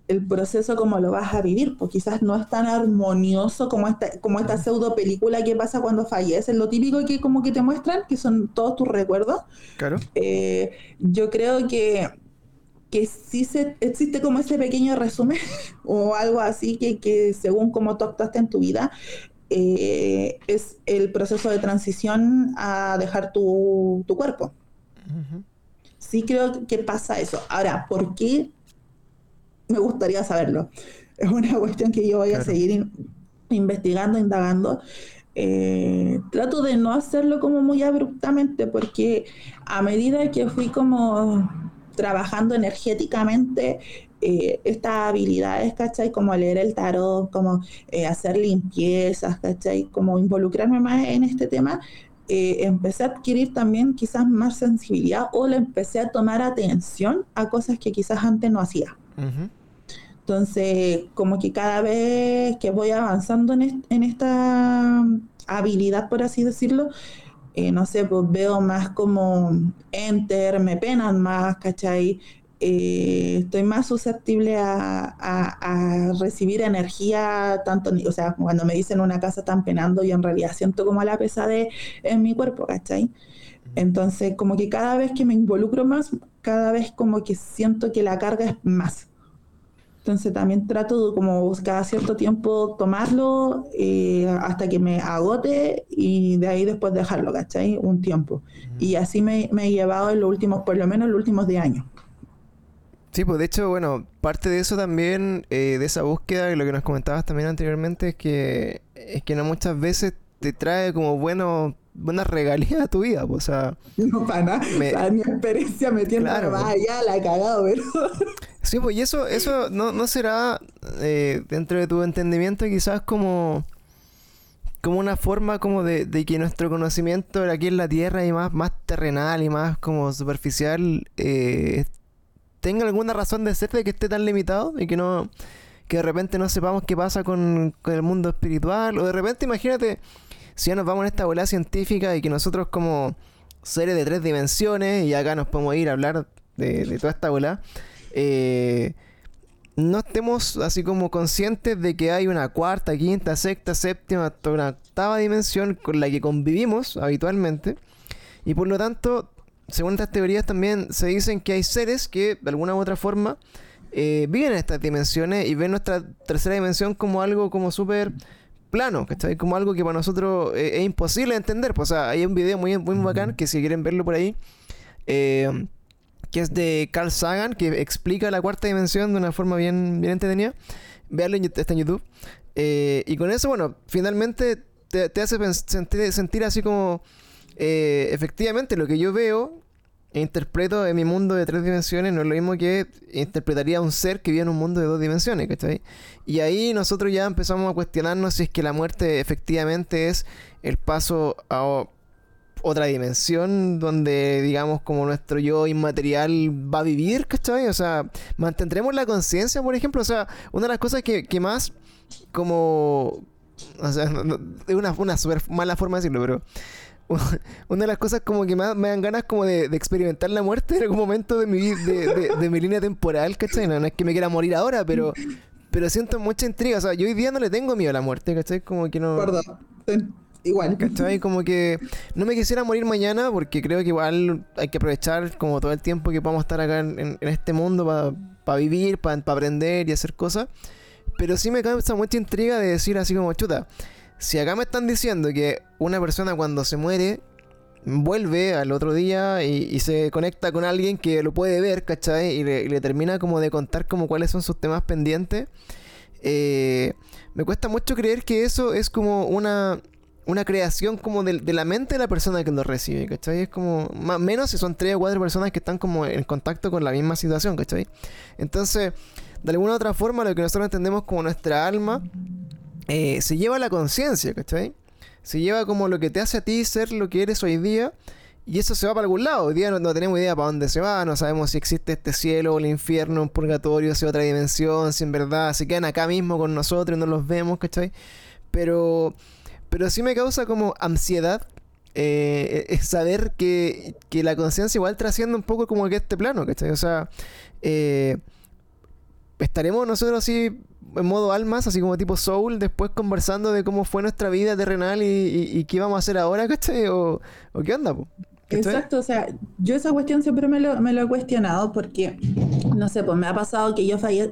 el, proceso como lo vas a vivir, porque quizás no es tan armonioso como esta, como esta pseudo película que pasa cuando falleces, lo típico que como que te muestran, que son todos tus recuerdos. Claro. Eh, yo creo que que sí se, existe como ese pequeño resumen o algo así que, que según como tú actuaste en tu vida, eh, es el proceso de transición a dejar tu, tu cuerpo. Sí creo que pasa eso. Ahora, ¿por qué? Me gustaría saberlo. Es una cuestión que yo voy a seguir investigando, indagando. Eh, trato de no hacerlo como muy abruptamente porque a medida que fui como trabajando energéticamente eh, estas habilidades, ¿cachai? Como leer el tarot, como eh, hacer limpiezas, ¿cachai? Como involucrarme más en este tema, eh, empecé a adquirir también quizás más sensibilidad o le empecé a tomar atención a cosas que quizás antes no hacía. Entonces, como que cada vez que voy avanzando en, en esta habilidad, por así decirlo, eh, no sé, pues veo más como enter, me penan más, ¿cachai? Eh, estoy más susceptible a, recibir energía, tanto, o sea, cuando me dicen una casa tan penando, yo en realidad siento como la pesadez en mi cuerpo, ¿cachai? Entonces, como que cada vez que me involucro más, cada vez como que siento que la carga es más. Entonces también trato de como cada cierto tiempo tomarlo eh, hasta que me agote y de ahí después dejarlo, ¿cachai? Un tiempo. Y así me, he llevado en los últimos, por lo menos los últimos 10 años. Sí, pues de hecho, bueno, parte de eso también, eh, de esa búsqueda, y lo que nos comentabas también anteriormente, es que, es que no muchas veces te trae como bueno buena regalía a tu vida, pues, o sea... No, para nada, mi experiencia metiendo claro, más pues. allá, la he cagado, pero... Sí, pues y eso, eso no, no será eh, dentro de tu entendimiento quizás como, como una forma como de, de, que nuestro conocimiento aquí en la Tierra y más, más terrenal y más como superficial eh, tenga alguna razón de ser de que esté tan limitado y que no que de repente no sepamos qué pasa con, con el mundo espiritual o de repente imagínate si ya nos vamos en esta bola científica y que nosotros como seres de tres dimensiones y acá nos podemos ir a hablar de, de toda esta bola eh, no estemos así como conscientes de que hay una cuarta, quinta, sexta, séptima, hasta una octava dimensión con la que convivimos habitualmente. Y por lo tanto, según estas teorías también se dicen que hay seres que de alguna u otra forma eh, viven en estas dimensiones y ven nuestra tercera dimensión como algo como súper plano, ¿cachai? Como algo que para nosotros eh, es imposible de entender. Pues, o sea, hay un video muy, muy bacán que si quieren verlo por ahí. Eh, que es de Carl Sagan, que explica la cuarta dimensión de una forma bien, bien entretenida. Veanlo, está en YouTube. Y con eso, bueno, finalmente te, hace sentir, sentir, así como eh, efectivamente lo que yo veo interpreto en mi mundo de tres dimensiones no es lo mismo que interpretaría un ser que vive en un mundo de dos dimensiones, ¿cachai? Y ahí nosotros ya empezamos a cuestionarnos si es que la muerte efectivamente es el paso a otra dimensión donde, digamos, como nuestro yo inmaterial va a vivir, ¿cachai? O sea, mantendremos la conciencia, por ejemplo. O sea, una de las cosas que, que más como O sea, es una, una súper mala forma de decirlo, pero una de las cosas como que me, me dan ganas como de, experimentar la muerte en algún momento de mi, de, de, mi línea temporal, ¿cachai? No, es que me quiera morir ahora, pero, pero siento mucha intriga. O sea, yo hoy día no le tengo miedo a la muerte, ¿cachai? Como que no... Perdón. Igual. ¿Cachai? Como que no me quisiera morir mañana porque creo que igual hay que aprovechar como todo el tiempo que podamos estar acá en, este mundo para vivir, para aprender y hacer cosas. Pero sí me causa mucha intriga de decir así como, chuta, si acá me están diciendo que una persona cuando se muere vuelve al otro día y, se conecta con alguien que lo puede ver, ¿cachai? Y le, termina como de contar como cuáles son sus temas pendientes. Eh, me cuesta mucho creer que eso es como una, una creación como de, la mente de la persona que lo recibe, ¿cachai? Es como, más menos si son tres o cuatro personas que están como en contacto con la misma situación, ¿cachai? Entonces, de alguna u otra forma, lo que nosotros entendemos como nuestra alma, eh, se lleva la conciencia, ¿cachai? Se lleva como lo que te hace a ti ser lo que eres hoy día. Y eso se va para algún lado. Hoy día no, tenemos idea para dónde se va. No sabemos si existe este cielo o el infierno, un purgatorio, si otra dimensión, si en verdad se quedan acá mismo con nosotros y no los vemos, ¿cachai? Pero, pero sí me causa como ansiedad eh, saber que, que la conciencia igual trasciende un poco como que este plano, ¿cachai? O sea, eh, estaremos nosotros así en modo almas, así como tipo soul, después conversando de cómo fue nuestra vida terrenal y, qué vamos a hacer ahora, ¿cachai? O, qué onda, Exacto, o sea, yo esa cuestión siempre me lo, me lo, he cuestionado porque, no sé, pues me ha pasado que yo falle,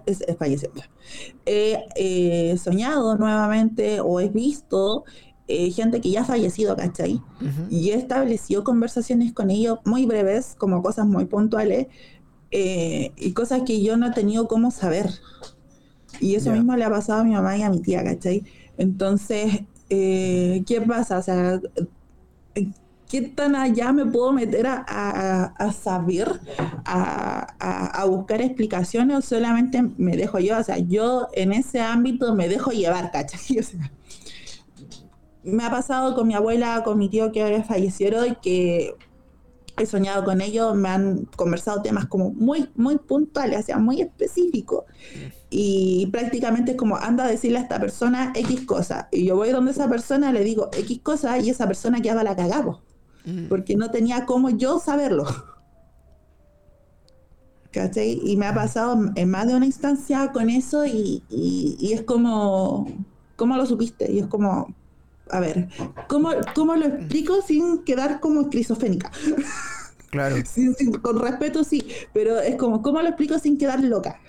He soñado nuevamente o he visto eh, gente que ya ha fallecido, ¿cachai? Y he establecido conversaciones con ellos muy breves, como cosas muy puntuales, eh, y cosas que yo no he tenido cómo saber. Y eso mismo le ha pasado a mi mamá y a mi tía, ¿cachai? Entonces, eh, ¿qué pasa? O sea, ¿qué tan allá me puedo meter a, saber, a, buscar explicaciones o solamente me dejo yo? O sea, yo en ese ámbito me dejo llevar, ¿cachai? O sea, me ha pasado con mi abuela, con mi tío que fallecieron y que he soñado con ellos, me han conversado temas como muy, muy puntuales, o sea, muy específicos. Y prácticamente es como, anda a decirle a esta persona X cosa. Y yo voy donde esa persona, le digo X cosa y esa persona queda la cagado. Mm. Porque no tenía cómo yo saberlo. ¿Cachai? Y me ha pasado en más de una instancia con eso y, y es como, ¿cómo lo supiste? Y es como, a ver, ¿cómo, cómo lo explico sin quedar como esquizofénica? Claro. con respeto sí, pero es como, ¿cómo lo explico sin quedar loca?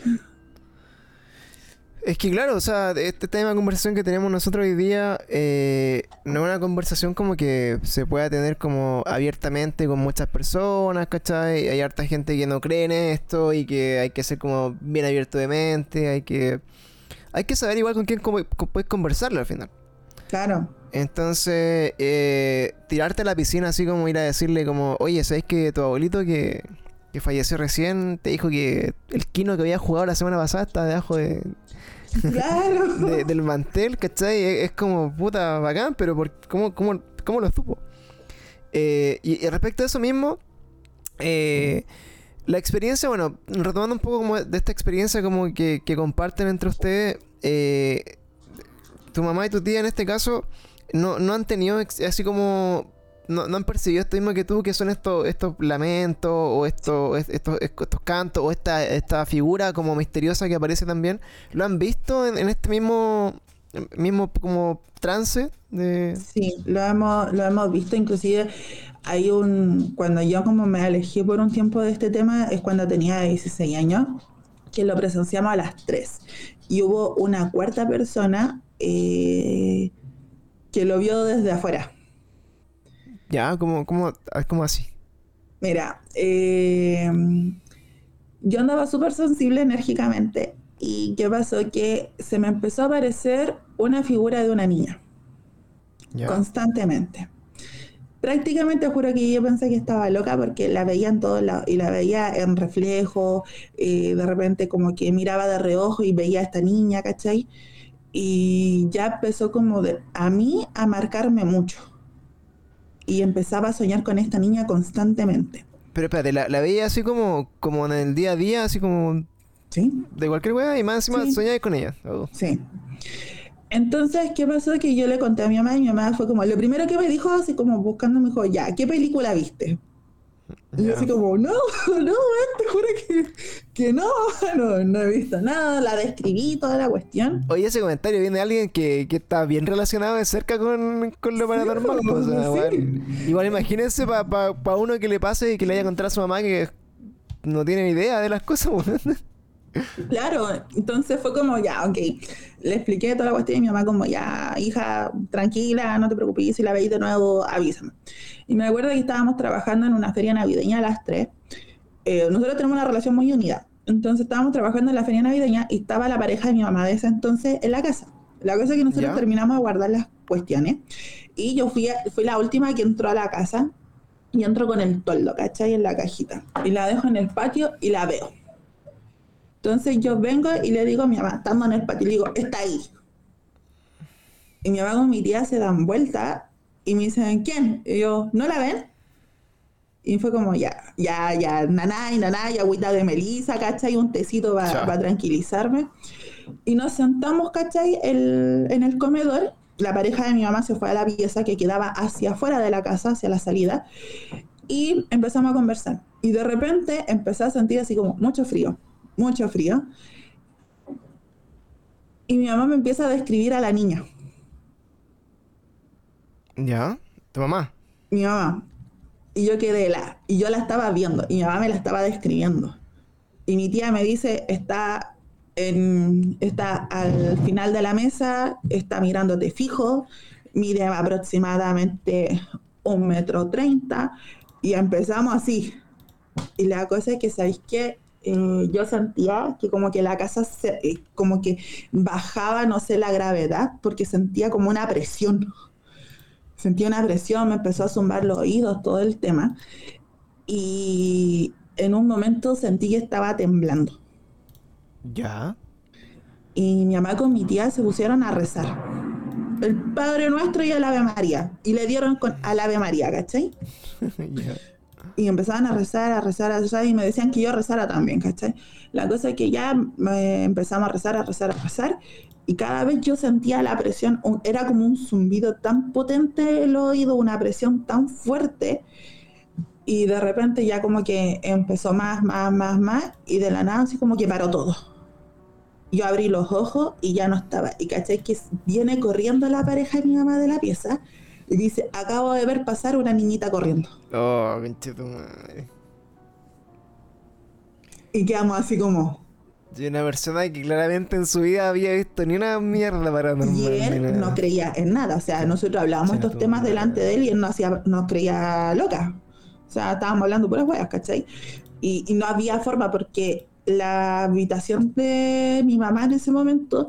Es que claro, o sea, este tema de conversación que tenemos nosotros hoy día eh, no es una conversación como que se pueda tener como abiertamente con muchas personas, ¿cachai? Hay harta gente que no cree en esto y que hay que ser como bien abierto de mente, hay que hay que saber igual con quién puedes conversarlo al final. Claro. Entonces, eh, tirarte a la piscina así como ir a decirle como, oye, ¿sabes que tu abuelito que, falleció recién te dijo que el kino que había jugado la semana pasada está debajo de... del mantel, ¿cachai? Es, como puta bacán, pero por, ¿cómo, cómo, lo supo? Eh, y, respecto a eso mismo, eh, la experiencia, bueno, retomando un poco como de esta experiencia como que, que comparten entre ustedes, tu mamá y tu tía en este caso no, no han tenido así como no, no, han percibido esto mismo que tú, que son estos, estos lamentos o estos, estos, estos cantos o esta, esta figura como misteriosa que aparece también. ¿Lo han visto en, este mismo, mismo como trance? De... Sí, lo hemos, lo hemos visto, inclusive hay un, cuando yo como me alejé por un tiempo de este tema, es cuando tenía 16 años, que lo presenciamos a las 3. Y hubo una cuarta persona eh, que lo vio desde afuera. Ya, ¿cómo, cómo, cómo así? Mira, eh, yo andaba súper sensible enérgicamente y ¿qué pasó? Que se me empezó a aparecer una figura de una niña. Constantemente. Prácticamente juro que yo pensé que estaba loca porque la veía en todos lados y la veía en reflejo, eh, de repente como que miraba de reojo y veía a esta niña, ¿cachai? Y ya empezó como de, a mí a marcarme mucho. Y empezaba a soñar con esta niña constantemente. Pero espérate, la, veía así como, como en el día a día, así como... Sí. De cualquier weá y más encima sí. con ella. Sí. Entonces, ¿qué pasó? Que yo le conté a mi mamá y mi mamá fue como, lo primero que me dijo, así como buscando, me dijo, ya, ¿qué película viste? Y yo así como, no, no, te juro que, que no, no, no, he visto nada, la describí, toda la cuestión. Oye, ese comentario viene de alguien que, que está bien relacionado de cerca con, con lo paranormal. pues, o sea, igual, igual imagínense para pa, pa uno que le pase y que le haya contado a su mamá que no tiene ni idea de las cosas. pues. Claro, entonces fue como, ya, ok, le expliqué toda la cuestión y mi mamá como, ya, hija, tranquila, no te preocupes, si la veis de nuevo, avísame. Y me acuerdo que estábamos trabajando en una feria navideña a las tres. Eh, nosotros tenemos una relación muy unida. Entonces estábamos trabajando en la feria navideña y estaba la pareja de mi mamá de ese entonces en la casa. La cosa es que nosotros ¿Ya? terminamos de guardar las cuestiones y yo fui, a- fui la última que entró a la casa y entro con el toldo, ¿cachai? En la cajita. Y la dejo en el patio y la veo. Entonces yo vengo y le digo a mi mamá, estando en el patio, le digo, está ahí. Y mi mamá con mi tía se dan vuelta y me dicen, ¿quién? Y yo, ¿no la ven? Y fue como, ya, ya, ya, naná y naná, y agüita de melisa, ¿cachai? Un tecito para tranquilizarme. Y nos sentamos, ¿cachai? El- en el comedor. La pareja de mi mamá se fue a la pieza que quedaba hacia afuera de la casa, hacia la salida. Y empezamos a conversar. Y de repente empecé a sentir así como mucho frío, mucho frío. Y mi mamá me empieza a describir a la niña. ¿Ya? ¿Tu mamá? mi mamá. Y yo quedé la, y yo la estaba viendo, y mi mamá me la estaba describiendo. Y mi tía me dice, está, en, está al final de la mesa, está mirándote fijo, mide aproximadamente un metro treinta, y empezamos así. Y la cosa es que, ¿sabéis qué? Eh, yo sentía que como que la casa se, eh, como que bajaba, no sé, la gravedad, porque sentía como una presión sentí una presión, me empezó a zumbar los oídos, todo el tema. Y en un momento sentí que estaba temblando. ¿Ya? Y mi mamá con mi tía se pusieron a rezar. El Padre Nuestro y el Ave María. Y le dieron con al Ave María, ¿cachai? ya. Y empezaban a rezar, a rezar, a rezar, y me decían que yo rezara también, ¿cachai? La cosa es que ya me empezamos a rezar, a rezar, a rezar, y cada vez yo sentía la presión, era como un zumbido tan potente en el oído, una presión tan fuerte, y de repente ya como que empezó más, más, más, más, y de la nada así como que paró todo. Yo abrí los ojos y ya no estaba. Y caché que viene corriendo la pareja de mi mamá de la pieza y dice, acabo de ver pasar una niñita corriendo. Oh, conche tu madre. Y quedamos así como, Y una persona que claramente en su vida había visto ni una mierda paranormal. y él no creía en nada. O sea, nosotros hablábamos Sí, estos temas delante de él y él no hacía, nos creía loca. O sea, estábamos hablando puras huevas, ¿cachai? Y, y no había forma porque la habitación de mi mamá en ese momento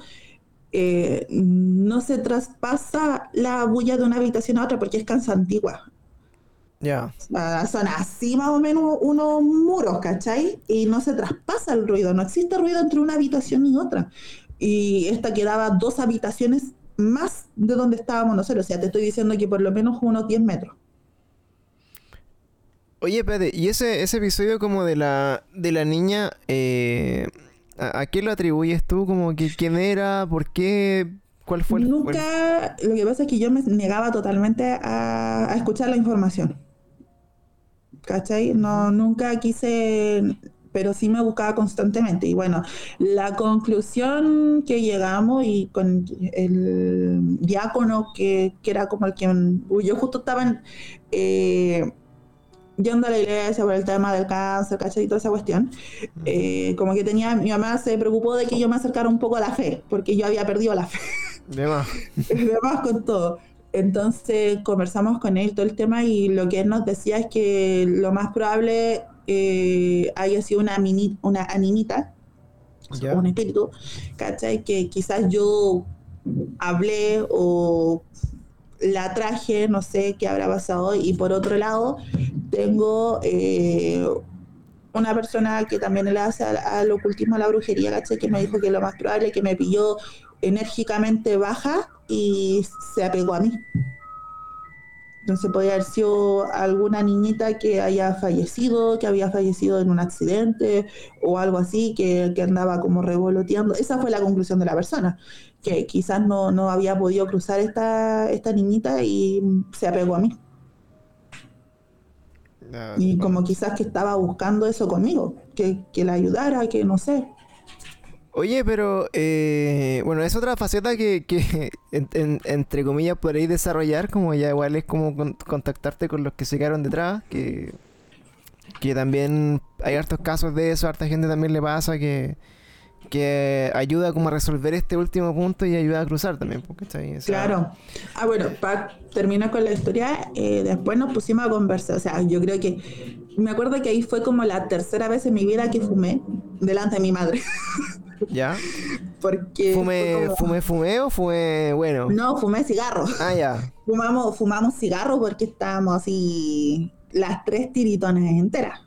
eh, no se traspasa la bulla de una habitación a otra porque es cansa antigua. Ya. Sea, son así más o menos unos muros, ¿cachai? Y no se traspasa el ruido, no existe ruido entre una habitación y otra. Y esta quedaba dos habitaciones más de donde estábamos nosotros. O sea, te estoy diciendo que por lo menos unos 10 metros. Oye, espérate, ¿y ese, ese episodio como de la, de la niña, eh, ¿a, a qué lo atribuyes tú? Como que quién era, por qué, cuál fue el... Nunca, lo que pasa es que yo me negaba totalmente a, a escuchar la información. ¿Cachai? No, nunca quise, pero sí me buscaba constantemente. Y bueno, la conclusión que llegamos y con el diácono que, que era como el que yo justo estaba en, eh, yendo a la iglesia por el tema del cáncer, ¿cachai? Y toda esa cuestión. Eh, como que tenía, mi mamá se preocupó de que yo me acercara un poco a la fe, porque yo había perdido la fe. De más. Además con todo. Entonces conversamos con él todo el tema y lo que él nos decía es que lo más probable eh, haya sido una, mini, una animita, un espíritu, ¿cachai? Que quizás yo hablé o la traje, no sé qué habrá pasado. Y por otro lado, tengo eh, una persona que también le hace al, ocultismo, a la brujería, ¿cachai? Que me dijo que lo más probable que me pilló enérgicamente baja y se apegó a mí. Entonces podía haber sido alguna niñita que haya fallecido, que había fallecido en un accidente o algo así, que, andaba como revoloteando. Esa fue la conclusión de la persona, que quizás no, no había podido cruzar esta, esta niñita y se apegó a mí. y como quizás que estaba buscando eso conmigo, que, que la ayudara, que no sé. Oye, pero eh, bueno, es otra faceta que, entre comillas podréis desarrollar, como ya igual es como contactarte con los que se quedaron detrás, que, que también hay hartos casos de eso, harta gente también le pasa que, que ayuda como a resolver este último punto y ayuda a cruzar también. Porque claro. Ah, bueno, para terminar con la historia, eh, después nos pusimos a conversar, o sea, yo creo que me acuerdo que ahí fue como la tercera vez en mi vida que fumé delante de mi madre. ¿Ya? Porque. ¿Fumé, fumé, fumé o fue bueno? No, fumé cigarro. Ah, ya. Fumamos, fumamos cigarro porque estábamos así. Las tres tiritones enteras.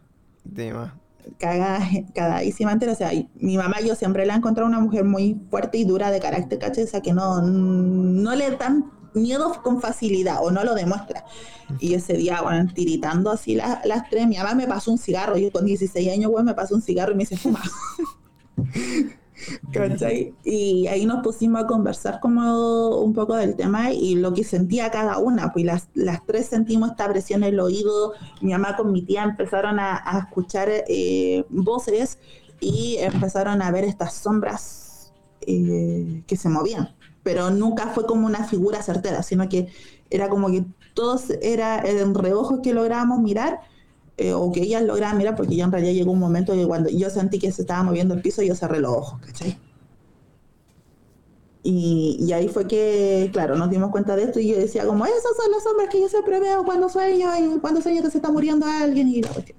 Dima. Cagada, cagadísima entera. O sea, mi mamá yo siempre la he encontrado una mujer muy fuerte y dura de carácter, ¿cachai? O sea, que no, no le dan miedo con facilidad o no lo demuestra. Y ese día, bueno, tiritando así las, las tres, mi mamá me pasó un cigarro. Yo con 16 años, bueno, me pasó un cigarro y me dice, fuma. Y ahí nos pusimos a conversar como un poco del tema y lo que sentía cada una, pues las, las tres sentimos esta presión en el oído, mi mamá con mi tía empezaron a, escuchar eh, voces y empezaron a ver estas sombras eh, que se movían, pero nunca fue como una figura certera, sino que era como que todos era en reojos que lográbamos mirar eh, o que ellas lograban mirar, porque ya en realidad llegó un momento que cuando yo sentí que se estaba moviendo el piso, yo cerré los ojos, ¿cachai? Y, ahí fue que, claro, nos dimos cuenta de esto y yo decía como, esos son los hombres que yo siempre veo cuando sueño y cuando sueño que se está muriendo alguien y la cuestión.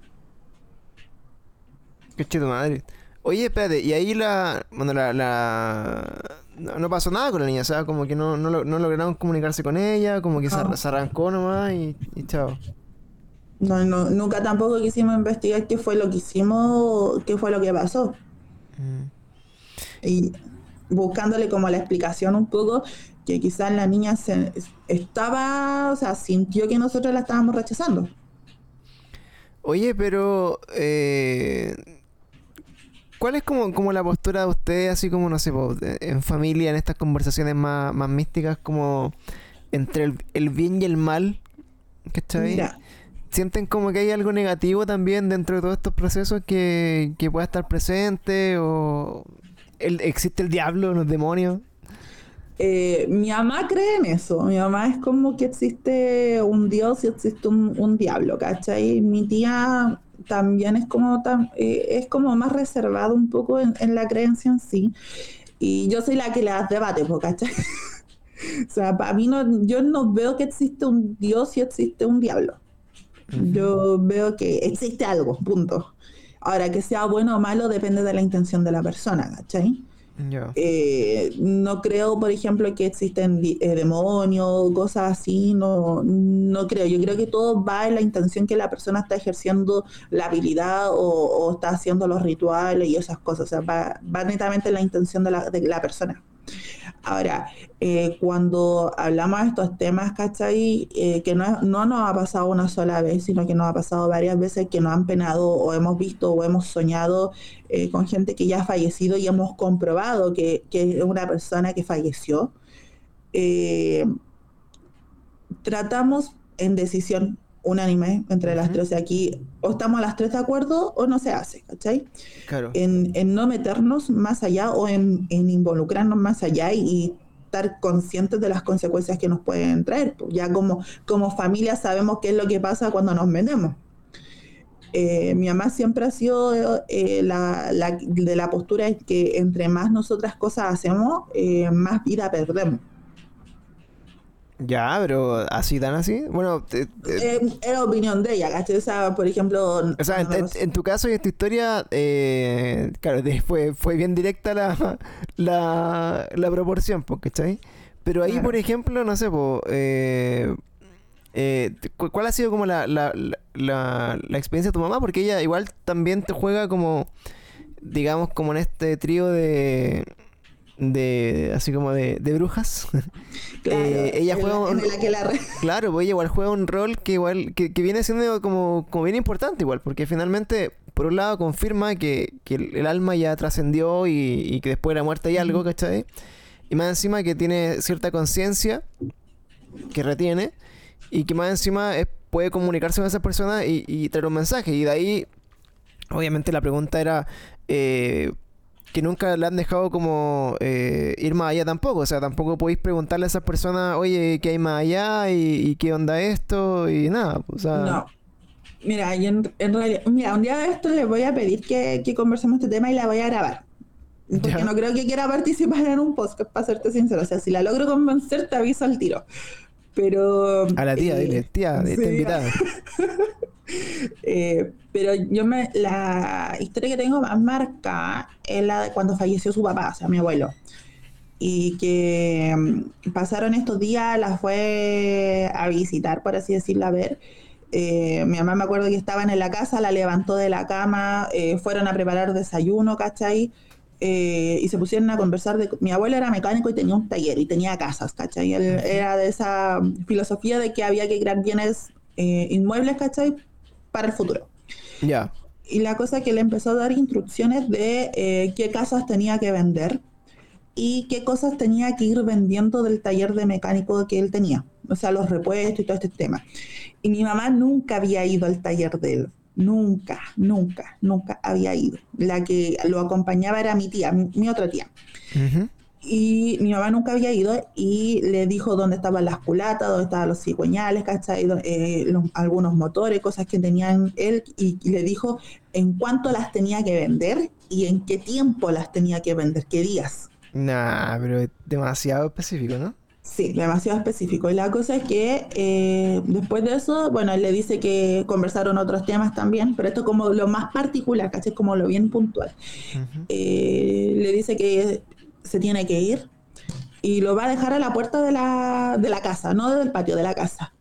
Qué chido madre. Oye, espérate, y ahí la, bueno, la, la... No, pasó nada con la niña, o sea, como que no, no, no lograron comunicarse con ella, como que se, arrancó nomás y, y chao. No, no, nunca tampoco quisimos investigar qué fue lo que hicimos, qué fue lo que pasó. Mm. Y buscándole como la explicación un poco, que quizás la niña se, estaba, o sea, sintió que nosotros la estábamos rechazando. Oye, pero eh, ¿cuál es como, como la postura de ustedes, así como, no sé, en familia, en estas conversaciones más, más místicas, como entre el, el bien y el mal? ¿Cachai? Mira, ¿Sienten como que hay algo negativo también dentro de todos estos procesos que, que pueda estar presente? ¿O el, existe el diablo, los demonios? Eh, mi mamá cree en eso. Mi mamá es como que existe un dios y existe un, diablo, ¿cachai? Mi tía también es como, eh, es como más reservado un poco en, la creencia en sí. Y yo soy la que le das debate, ¿cachai? o sea, para mí no, yo no veo que existe un dios y existe un diablo. Yo veo que existe algo, punto. Ahora, que sea bueno o malo depende de la intención de la persona, ¿cachai? Eh, no creo, por ejemplo, que existen eh, demonios, cosas así, no, no creo. Yo creo que todo va en la intención que la persona está ejerciendo la habilidad o, está haciendo los rituales y esas cosas. O sea, va, va netamente en la intención de la, de la persona. Ahora, eh, cuando hablamos de estos temas, ¿cachai? Eh, que no, no, nos ha pasado una sola vez, sino que nos ha pasado varias veces que nos han penado o hemos visto o hemos soñado eh, con gente que ya ha fallecido y hemos comprobado que, que es una persona que falleció. tratamos en decisión unánime entre las tres. Aquí o estamos las tres de acuerdo o no se hace, ¿cachai? Claro. En, no meternos más allá o en, involucrarnos más allá y, estar conscientes de las consecuencias que nos pueden traer. Pues ya como, como familia sabemos qué es lo que pasa cuando nos metemos. Eh, mi mamá siempre ha sido eh, la, de la postura es que entre más nosotras cosas hacemos, eh, más vida perdemos. Ya, pero así tan así. Bueno, eh, era opinión de ella, ¿cachai? O sea, por ejemplo. O sea, en, tu caso y en tu historia, eh, claro, fue, fue bien directa la, la, la proporción, ¿cachai? Pero ahí, por ejemplo, no sé, eh, eh, ¿cuál ha sido como la, la, la, la experiencia de tu mamá? Porque ella igual también te juega como, digamos, como en este trío de de así como de, de brujas. Claro, Eh, ella en juega la- un, en la que la re- Claro, pues ella igual juega un rol que igual que, que viene siendo como, como bien importante igual, porque finalmente, por un lado, confirma que, que el, el alma ya trascendió y, y que después de la muerte hay algo, ¿cachai? Y más encima que tiene cierta conciencia que retiene y que más encima es- puede comunicarse con esa persona y, y traer un mensaje. Y de ahí, obviamente la pregunta era... eh, que nunca le han dejado como eh, ir más allá tampoco. O sea, tampoco podéis preguntarle a esas personas, oye, ¿qué hay más allá? ¿Y, y qué onda esto? Y nada. O sea, No. Mira, yo en, en realidad, mira, un día de esto le voy a pedir que, que conversemos este tema y la voy a grabar. Porque Ya. no creo que quiera participar en un podcast, para serte sincero. O sea, si la logro convencer, te aviso al tiro. Pero. a la tía, eh, dile, tía, sí, está invitada. eh, pero yo me. La historia que tengo más marca es la de cuando falleció su papá, o sea, mi abuelo. Y que mm, pasaron estos días, la fue a visitar, por así decirlo, a ver. Eh, mi mamá me acuerdo que estaban en la casa, la levantó de la cama, eh, fueron a preparar desayuno, ¿cachai? Eh, y se pusieron a conversar. De, mi abuelo era mecánico y tenía un taller y tenía casas, ¿cachai? Él era de esa filosofía de que había que crear bienes eh, inmuebles, ¿cachai? Para el futuro. Ya. Y la cosa que le empezó a dar instrucciones de eh, qué casas tenía que vender y qué cosas tenía que ir vendiendo del taller de mecánico que él tenía. O sea, los repuestos y todo este tema. Y mi mamá nunca había ido al taller de él. Nunca, nunca, nunca había ido. La que lo acompañaba era mi tía, mi, mi otra tía. Y mi mamá nunca había ido y le dijo dónde estaban las culatas, dónde estaban los cigüeñales, ¿cachai? Eh, los- algunos motores, cosas que tenían él, y, y le dijo en cuánto las tenía que vender y en qué tiempo las tenía que vender, qué días. Nah, pero es demasiado específico, ¿no? Sí, demasiado específico. Y la cosa es que eh, después de eso, bueno, él le dice que conversaron otros temas también, pero esto como lo más particular, ¿cachai? Como lo bien puntual. Eh, le dice que se tiene que ir y lo va a dejar a la puerta de la, de la casa, no del patio, de la casa.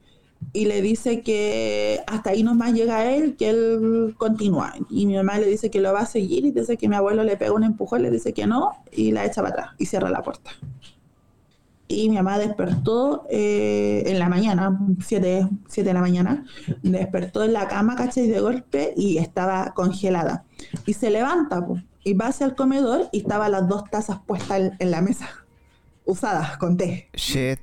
Y le dice que hasta ahí nomás llega él, que él continúa. Y mi mamá le dice que lo va a seguir y dice que mi abuelo le pega un empujón, le dice que no y la echa para atrás y cierra la puerta. Y mi mamá despertó eh, en la mañana, 7 de la mañana, despertó en la cama, ¿cachai? De golpe y estaba congelada. Y se levanta po, y va hacia el comedor y estaban las dos tazas puestas en, en la mesa, usadas con té. Shit.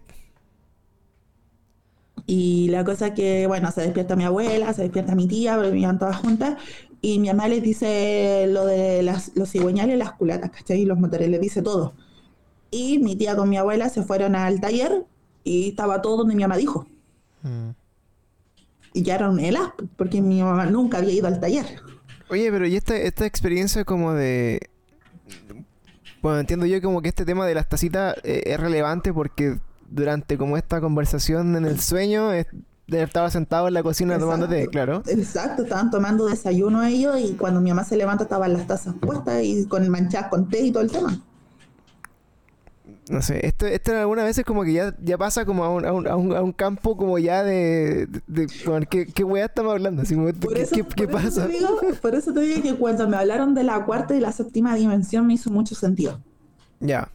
Y la cosa que, bueno, se despierta mi abuela, se despierta mi tía, porque vivían todas juntas, y mi mamá les dice lo de las, los cigüeñales y las culatas, ¿cachai? Y los motores, les dice todo. Y mi tía con mi abuela se fueron al taller y estaba todo donde mi mamá dijo. Mm. Y ya era un porque mi mamá nunca había ido al taller. Oye, pero ¿y esta, esta experiencia como de... Bueno, entiendo yo como que este tema de las tacitas eh, es relevante porque durante como esta conversación en el sueño es- estaba sentado en la cocina tomando té, claro. Exacto, estaban tomando desayuno ellos y cuando mi mamá se levanta estaban las tazas puestas y con manchadas con té y todo el tema. No sé, esto, esto algunas veces como que ya, ya pasa como a un, a, un, a, un, a un campo como ya de... de, de- ¿qué, ¿Qué weá estamos hablando? Así como, Por ¿qué, eso, qué- qué por eso pasa? te digo, por eso te digo que cuando me hablaron de la cuarta y la séptima dimensión me hizo mucho sentido. Ya.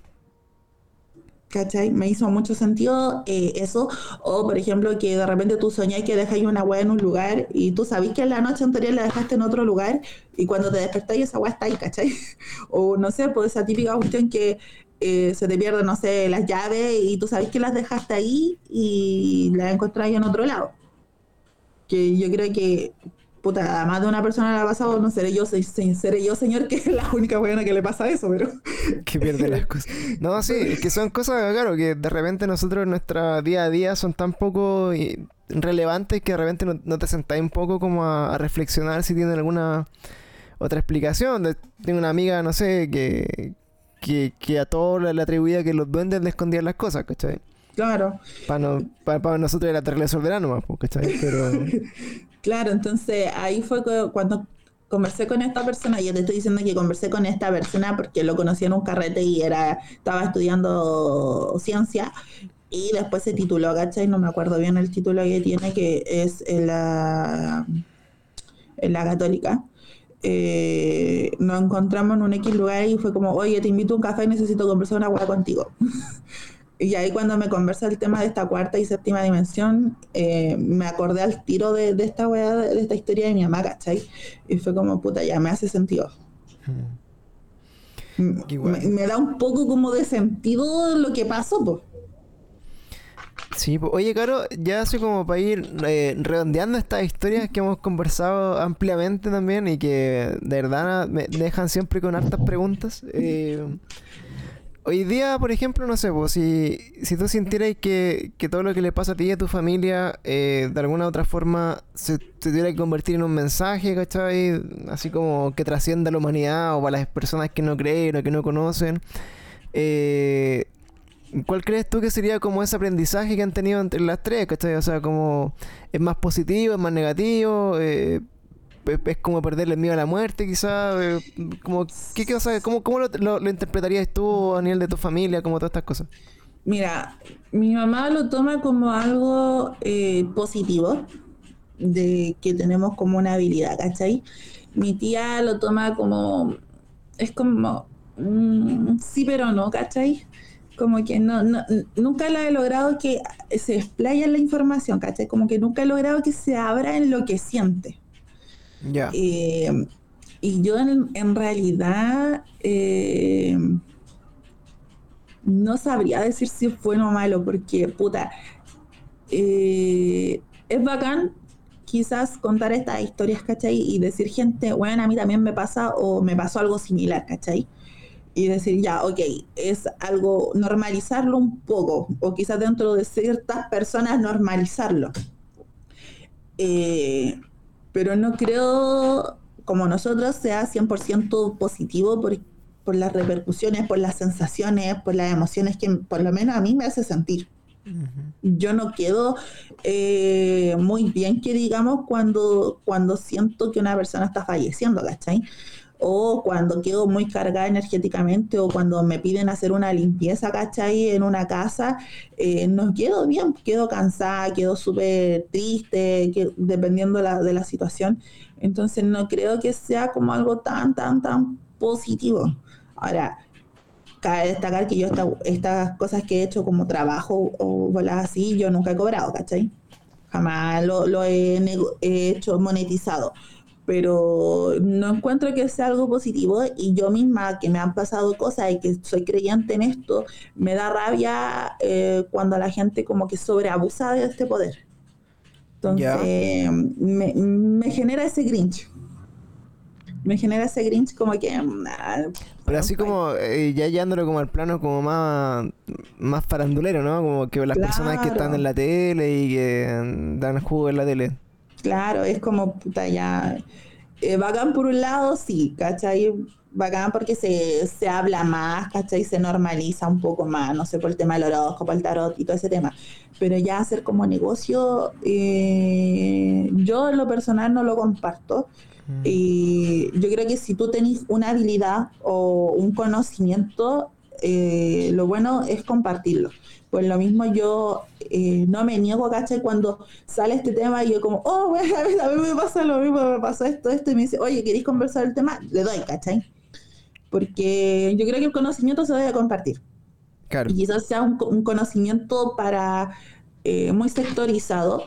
¿Cachai? Me hizo mucho sentido eh, eso. O, por ejemplo, que de repente tú soñás que dejas una weá en un lugar y tú sabes que la noche anterior la dejaste en otro lugar y cuando te despertáis esa weá está ahí, ¿cachai? O no sé, pues esa típica cuestión que eh, se te pierden, no sé, las llaves y tú sabes que las dejaste ahí y las encontráis en otro lado. Que yo creo que, puta, a más de una persona le ha pasado, no seré yo, se- se- seré yo, señor, que es la única buena que le pasa eso, pero... que pierde las cosas. No, sí, que son cosas, claro, que de repente nosotros en nuestra día a día son tan poco eh, relevantes que de repente no, no te sentáis un poco como a, reflexionar si tienen alguna otra explicación. Tengo una amiga, no sé, que, que, que a todos le atribuía que los duendes le escondían las cosas, ¿cachai? Claro, Para no, nosotros era terrible desordenado nomás, pues, ¿cachai? Pero... claro, entonces ahí fue cu- cuando conversé con esta persona, yo te estoy diciendo que conversé con esta persona porque lo conocí en un carrete y era, estaba estudiando ciencia y después se tituló, ¿cachai? No me acuerdo bien el título que tiene, que es en la, en la católica. Eh, nos encontramos en un X lugar y fue como, oye, te invito a un café y necesito conversar una hueá contigo. y ahí cuando me conversa el tema de esta cuarta y séptima dimensión, eh, me acordé al tiro de, esta hueá, de, esta historia de mi mamá, ¿cachai? Y fue como, puta, ya me hace sentido. Hmm. Me, da un poco como de sentido lo que pasó, pues. Sí, oye, Caro, ya así como para ir eh, redondeando estas historias que hemos conversado ampliamente también y que de verdad me dejan siempre con hartas preguntas. Eh, hoy día, por ejemplo, no sé, pues, si, si tú sintieras que, que, todo lo que le pasa a ti y a tu familia eh, de alguna u otra forma se, tuviera que convertir en un mensaje, ¿cachai? Así como que trascienda a la humanidad o para las personas que no creen o que no conocen. Eh, ¿Cuál crees tú que sería como ese aprendizaje que han tenido entre las tres? ¿cachai? O sea, como es más positivo, es más negativo, eh, es, como perderle miedo a la muerte, quizás. Eh, ¿qué, qué, ¿Cómo, cómo lo, interpretarías tú a nivel de tu familia, como todas estas cosas? Mira, mi mamá lo toma como algo eh, positivo, de que tenemos como una habilidad, ¿cachai? Mi tía lo toma como, es como, sí pero no, ¿cachai? Como que no, no, nunca la he logrado que se explaya la información, ¿cachai? Como que nunca he logrado que se abra en lo que siente. Ya. Eh, y yo en, realidad eh, no sabría decir si es bueno o malo, porque, puta, eh, es bacán quizás contar estas historias, ¿cachai? Y decir gente, bueno, a mí también me pasa o me pasó algo similar, ¿cachai? Y decir, ya, ok, es algo, normalizarlo un poco, o quizás dentro de ciertas personas normalizarlo. Eh, pero no creo, como nosotros, sea 100% positivo por, por las repercusiones, por las sensaciones, por las emociones que por lo menos a mí me hace sentir. Yo no quedo eh, muy bien que digamos cuando, cuando siento que una persona está falleciendo, ¿cachai? O cuando quedo muy cargada energéticamente o cuando me piden hacer una limpieza, ¿cachai? En una casa, eh, no quedo bien, quedo cansada, quedo súper triste, dependiendo de la situación. Entonces no creo que sea como algo tan, tan, tan positivo. Ahora, cabe destacar que yo estas cosas que he hecho como trabajo o bolas así, yo nunca he cobrado, ¿cachai? Jamás lo, he, he hecho monetizado pero no encuentro que sea algo positivo y yo misma que me han pasado cosas y que soy creyente en esto, me da rabia eh, cuando la gente como que sobreabusa de este poder. Entonces, me, genera ese grinch. Me genera ese grinch como que... Ah, pero así como, eh, ya llevándolo como al plano como más, más farandulero, ¿no? Como que las personas que están en la tele y que dan jugo en la tele. Claro, es como, puta, ya. Eh, bacán por un lado, sí, ¿cachai? Bacán porque se, se habla más, ¿cachai? Se normaliza un poco más, no sé, por el tema del horóscopo, el tarot y todo ese tema. Pero ya hacer como negocio, eh, yo en lo personal no lo comparto. Mm. Y yo creo que si tú tenés una habilidad o un conocimiento, eh, lo bueno es compartirlo. Pues lo mismo yo eh, no me niego, ¿cachai? Cuando sale este tema y yo como, oh, bueno, a mí me pasa lo mismo, me pasa esto, esto, y me dice, oye, ¿queréis conversar el tema? Le doy, ¿cachai? Porque yo creo que el conocimiento se debe compartir. Claro. Y quizás sea un, conocimiento para eh, muy sectorizado.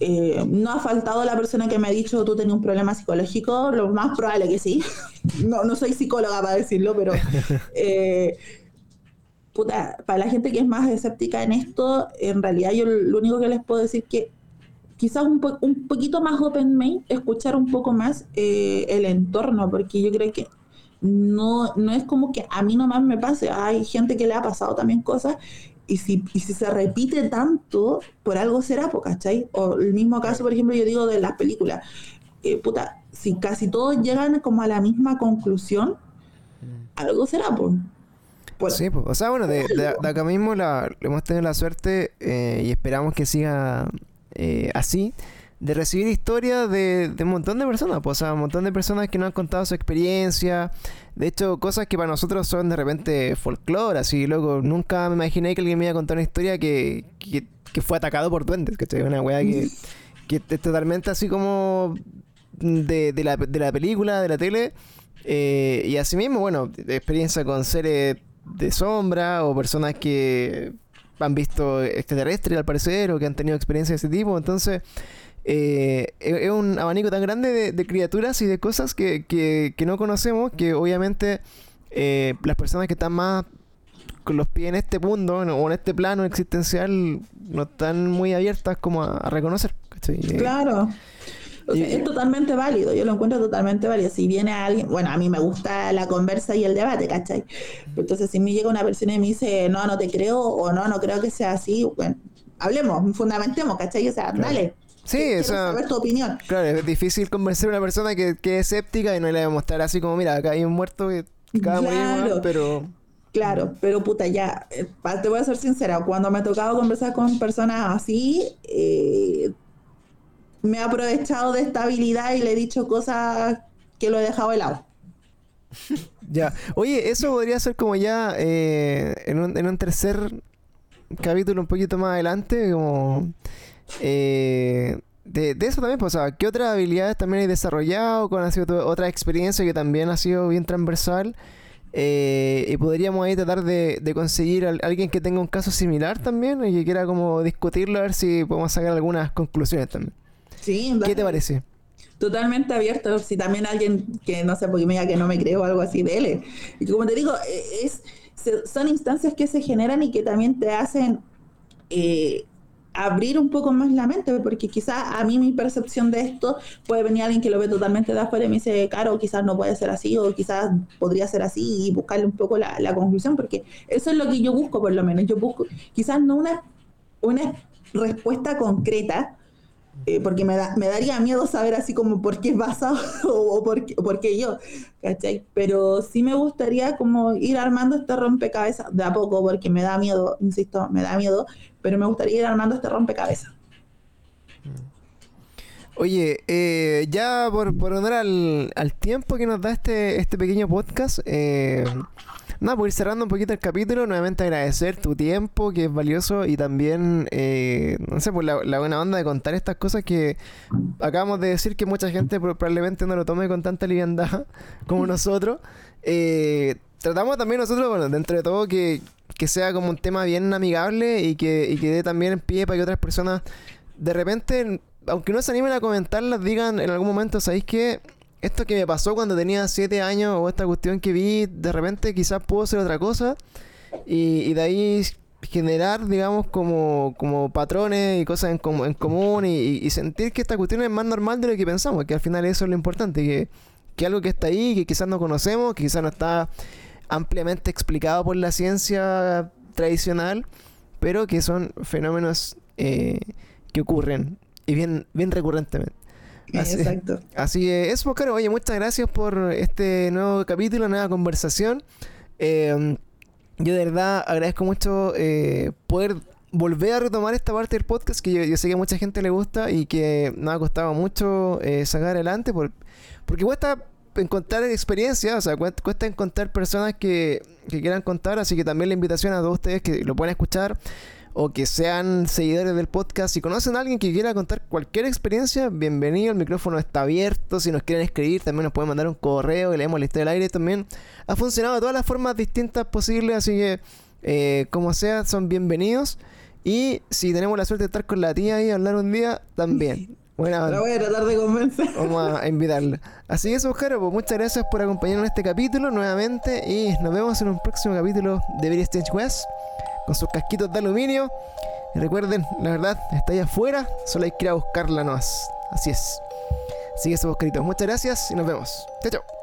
Eh, no ha faltado la persona que me ha dicho tú tenías un problema psicológico, lo más probable que sí. no, no soy psicóloga para decirlo, pero para la gente que es más escéptica en esto, en realidad yo lo único que les puedo decir que quizás un, un poquito más open mind, escuchar un poco más eh, el entorno, porque yo creo que no, no es como que a mí nomás me pase, hay gente que le ha pasado también cosas, y si, y si se repite tanto, por algo será, ¿cachai? O el mismo caso, por ejemplo, yo digo de las películas, eh, puta, si casi todos llegan como a la misma conclusión, mm. algo será, pues. Pues, sí, pues, o sea, bueno, de, acá mismo la, hemos tenido la suerte eh, y esperamos que siga eh, así, de recibir historias de, un montón de personas, pues, o sea, un montón de personas que nos han contado su experiencia, de hecho, cosas que para nosotros son de repente folclore, así, loco, nunca me imaginé que alguien me iba a contar una historia que, que, fue atacado por duendes, que Una weá que, que es totalmente así como de, de, la, de la película, de la tele. Eh, y asimismo, bueno, experiencia con seres de sombra o personas que han visto extraterrestres al parecer o que han tenido experiencias de ese tipo. Entonces, eh, es un abanico tan grande de, criaturas y de cosas que, que, que no conocemos que obviamente eh, las personas que están más con los pies en este mundo o en este plano existencial no están muy abiertas como a, reconocer. Claro. Es totalmente válido, yo lo encuentro totalmente válido. Si viene alguien, bueno, a mí me gusta la conversa y el debate, ¿cachai? Entonces, si me llega una persona y me dice, no, no te creo, o no, no creo que sea así, bueno, hablemos, fundamentemos, ¿cachai? O sea, dale. Sí, eso. saber tu opinión. Claro, es difícil convencer a una persona que, que es escéptica y no le va a mostrar así como, mira, acá hay un muerto que acaba claro. pero Claro, pero puta, ya, eh, te voy a ser sincera, cuando me ha tocado conversar con personas así, eh, me he aprovechado de esta habilidad y le he dicho cosas que lo he dejado helado. ya, oye, eso podría ser como ya eh, en, un, en un tercer capítulo un poquito más adelante, como... de, de, eso también, pues, o sea, ¿qué otras habilidades también he desarrollado? ¿Cuál ha sido otra experiencia que también ha sido bien transversal? Eh, y podríamos ahí tratar de, conseguir a alguien que tenga un caso similar también y que quiera como discutirlo a ver si podemos sacar algunas conclusiones también. Sí, ¿Qué te parece? Totalmente abierto. Si también alguien que no sé, porque me diga que no me creo o algo así, dele. Y como te digo, e, es, son instancias que se generan y que también te hacen eh, abrir un poco más la mente, porque quizás a mí mi percepción de esto puede venir alguien que lo ve totalmente de afuera y me dice, caro, quizás no puede ser así, o quizás podría ser así, y buscarle un poco la, la conclusión, porque eso es lo que yo busco, por lo menos. Yo busco, quizás no una, una respuesta concreta, eh, porque me, da, me daría miedo saber así como por qué pasa o, por, por, qué yo, ¿cachai? Pero sí me gustaría como ir armando este rompecabezas de a poco, porque me da miedo, insisto, me da miedo, pero me gustaría ir armando este rompecabezas. Oye, eh, ya por, por honor al, al, tiempo que nos da este, este pequeño podcast, eh, Nada, por ir cerrando un poquito el capítulo, nuevamente agradecer tu tiempo, que es valioso, y también, eh, no sé, por la, buena onda de contar estas cosas que acabamos de decir que mucha gente probablemente no lo tome con tanta liviandad como nosotros. Eh, tratamos también nosotros, bueno, dentro de todo, que, que sea como un tema bien amigable y que, y que dé también pie para que otras personas de repente, aunque no se animen a comentarlas, digan en algún momento, ¿sabéis qué? Esto que me pasó cuando tenía 7 años o esta cuestión que vi, de repente quizás puedo hacer otra cosa y, de ahí generar, digamos, como, como patrones y cosas en, en común y, sentir que esta cuestión es más normal de lo que pensamos, que al final eso es lo importante, que, que algo que está ahí, que quizás no conocemos, que quizás no está ampliamente explicado por la ciencia tradicional, pero que son fenómenos eh, que ocurren y bien, bien recurrentemente. Así, Exacto. Así es, pues claro, oye, muchas gracias por este nuevo capítulo, nueva conversación. Eh, yo de verdad agradezco mucho eh, poder volver a retomar esta parte del podcast que yo, sé que a mucha gente le gusta y que nos ha costado mucho eh, sacar adelante por, porque cuesta encontrar experiencias, o sea, cuesta encontrar personas que, que quieran contar, así que también la invitación a todos ustedes que lo puedan escuchar o que sean seguidores del podcast. Si conocen a alguien que quiera contar cualquier experiencia, bienvenido. El micrófono está abierto. Si nos quieren escribir, también nos pueden mandar un correo y leemos la historia del aire. También ha funcionado de todas las formas distintas posibles. Así que, eh, como sea, son bienvenidos. Y si tenemos la suerte de estar con la tía y hablar un día, también. Buena La voy a tratar de convencer. Vamos a invitarla. Así es, Oscar, pues muchas gracias por acompañarnos en este capítulo nuevamente. Y nos vemos en un próximo capítulo de Very Stage West con sus casquitos de aluminio. Y recuerden, la verdad, está ahí afuera, solo hay que ir a buscarla nomás. Así es. Así que eso, Muchas gracias y nos vemos. Chao, chao.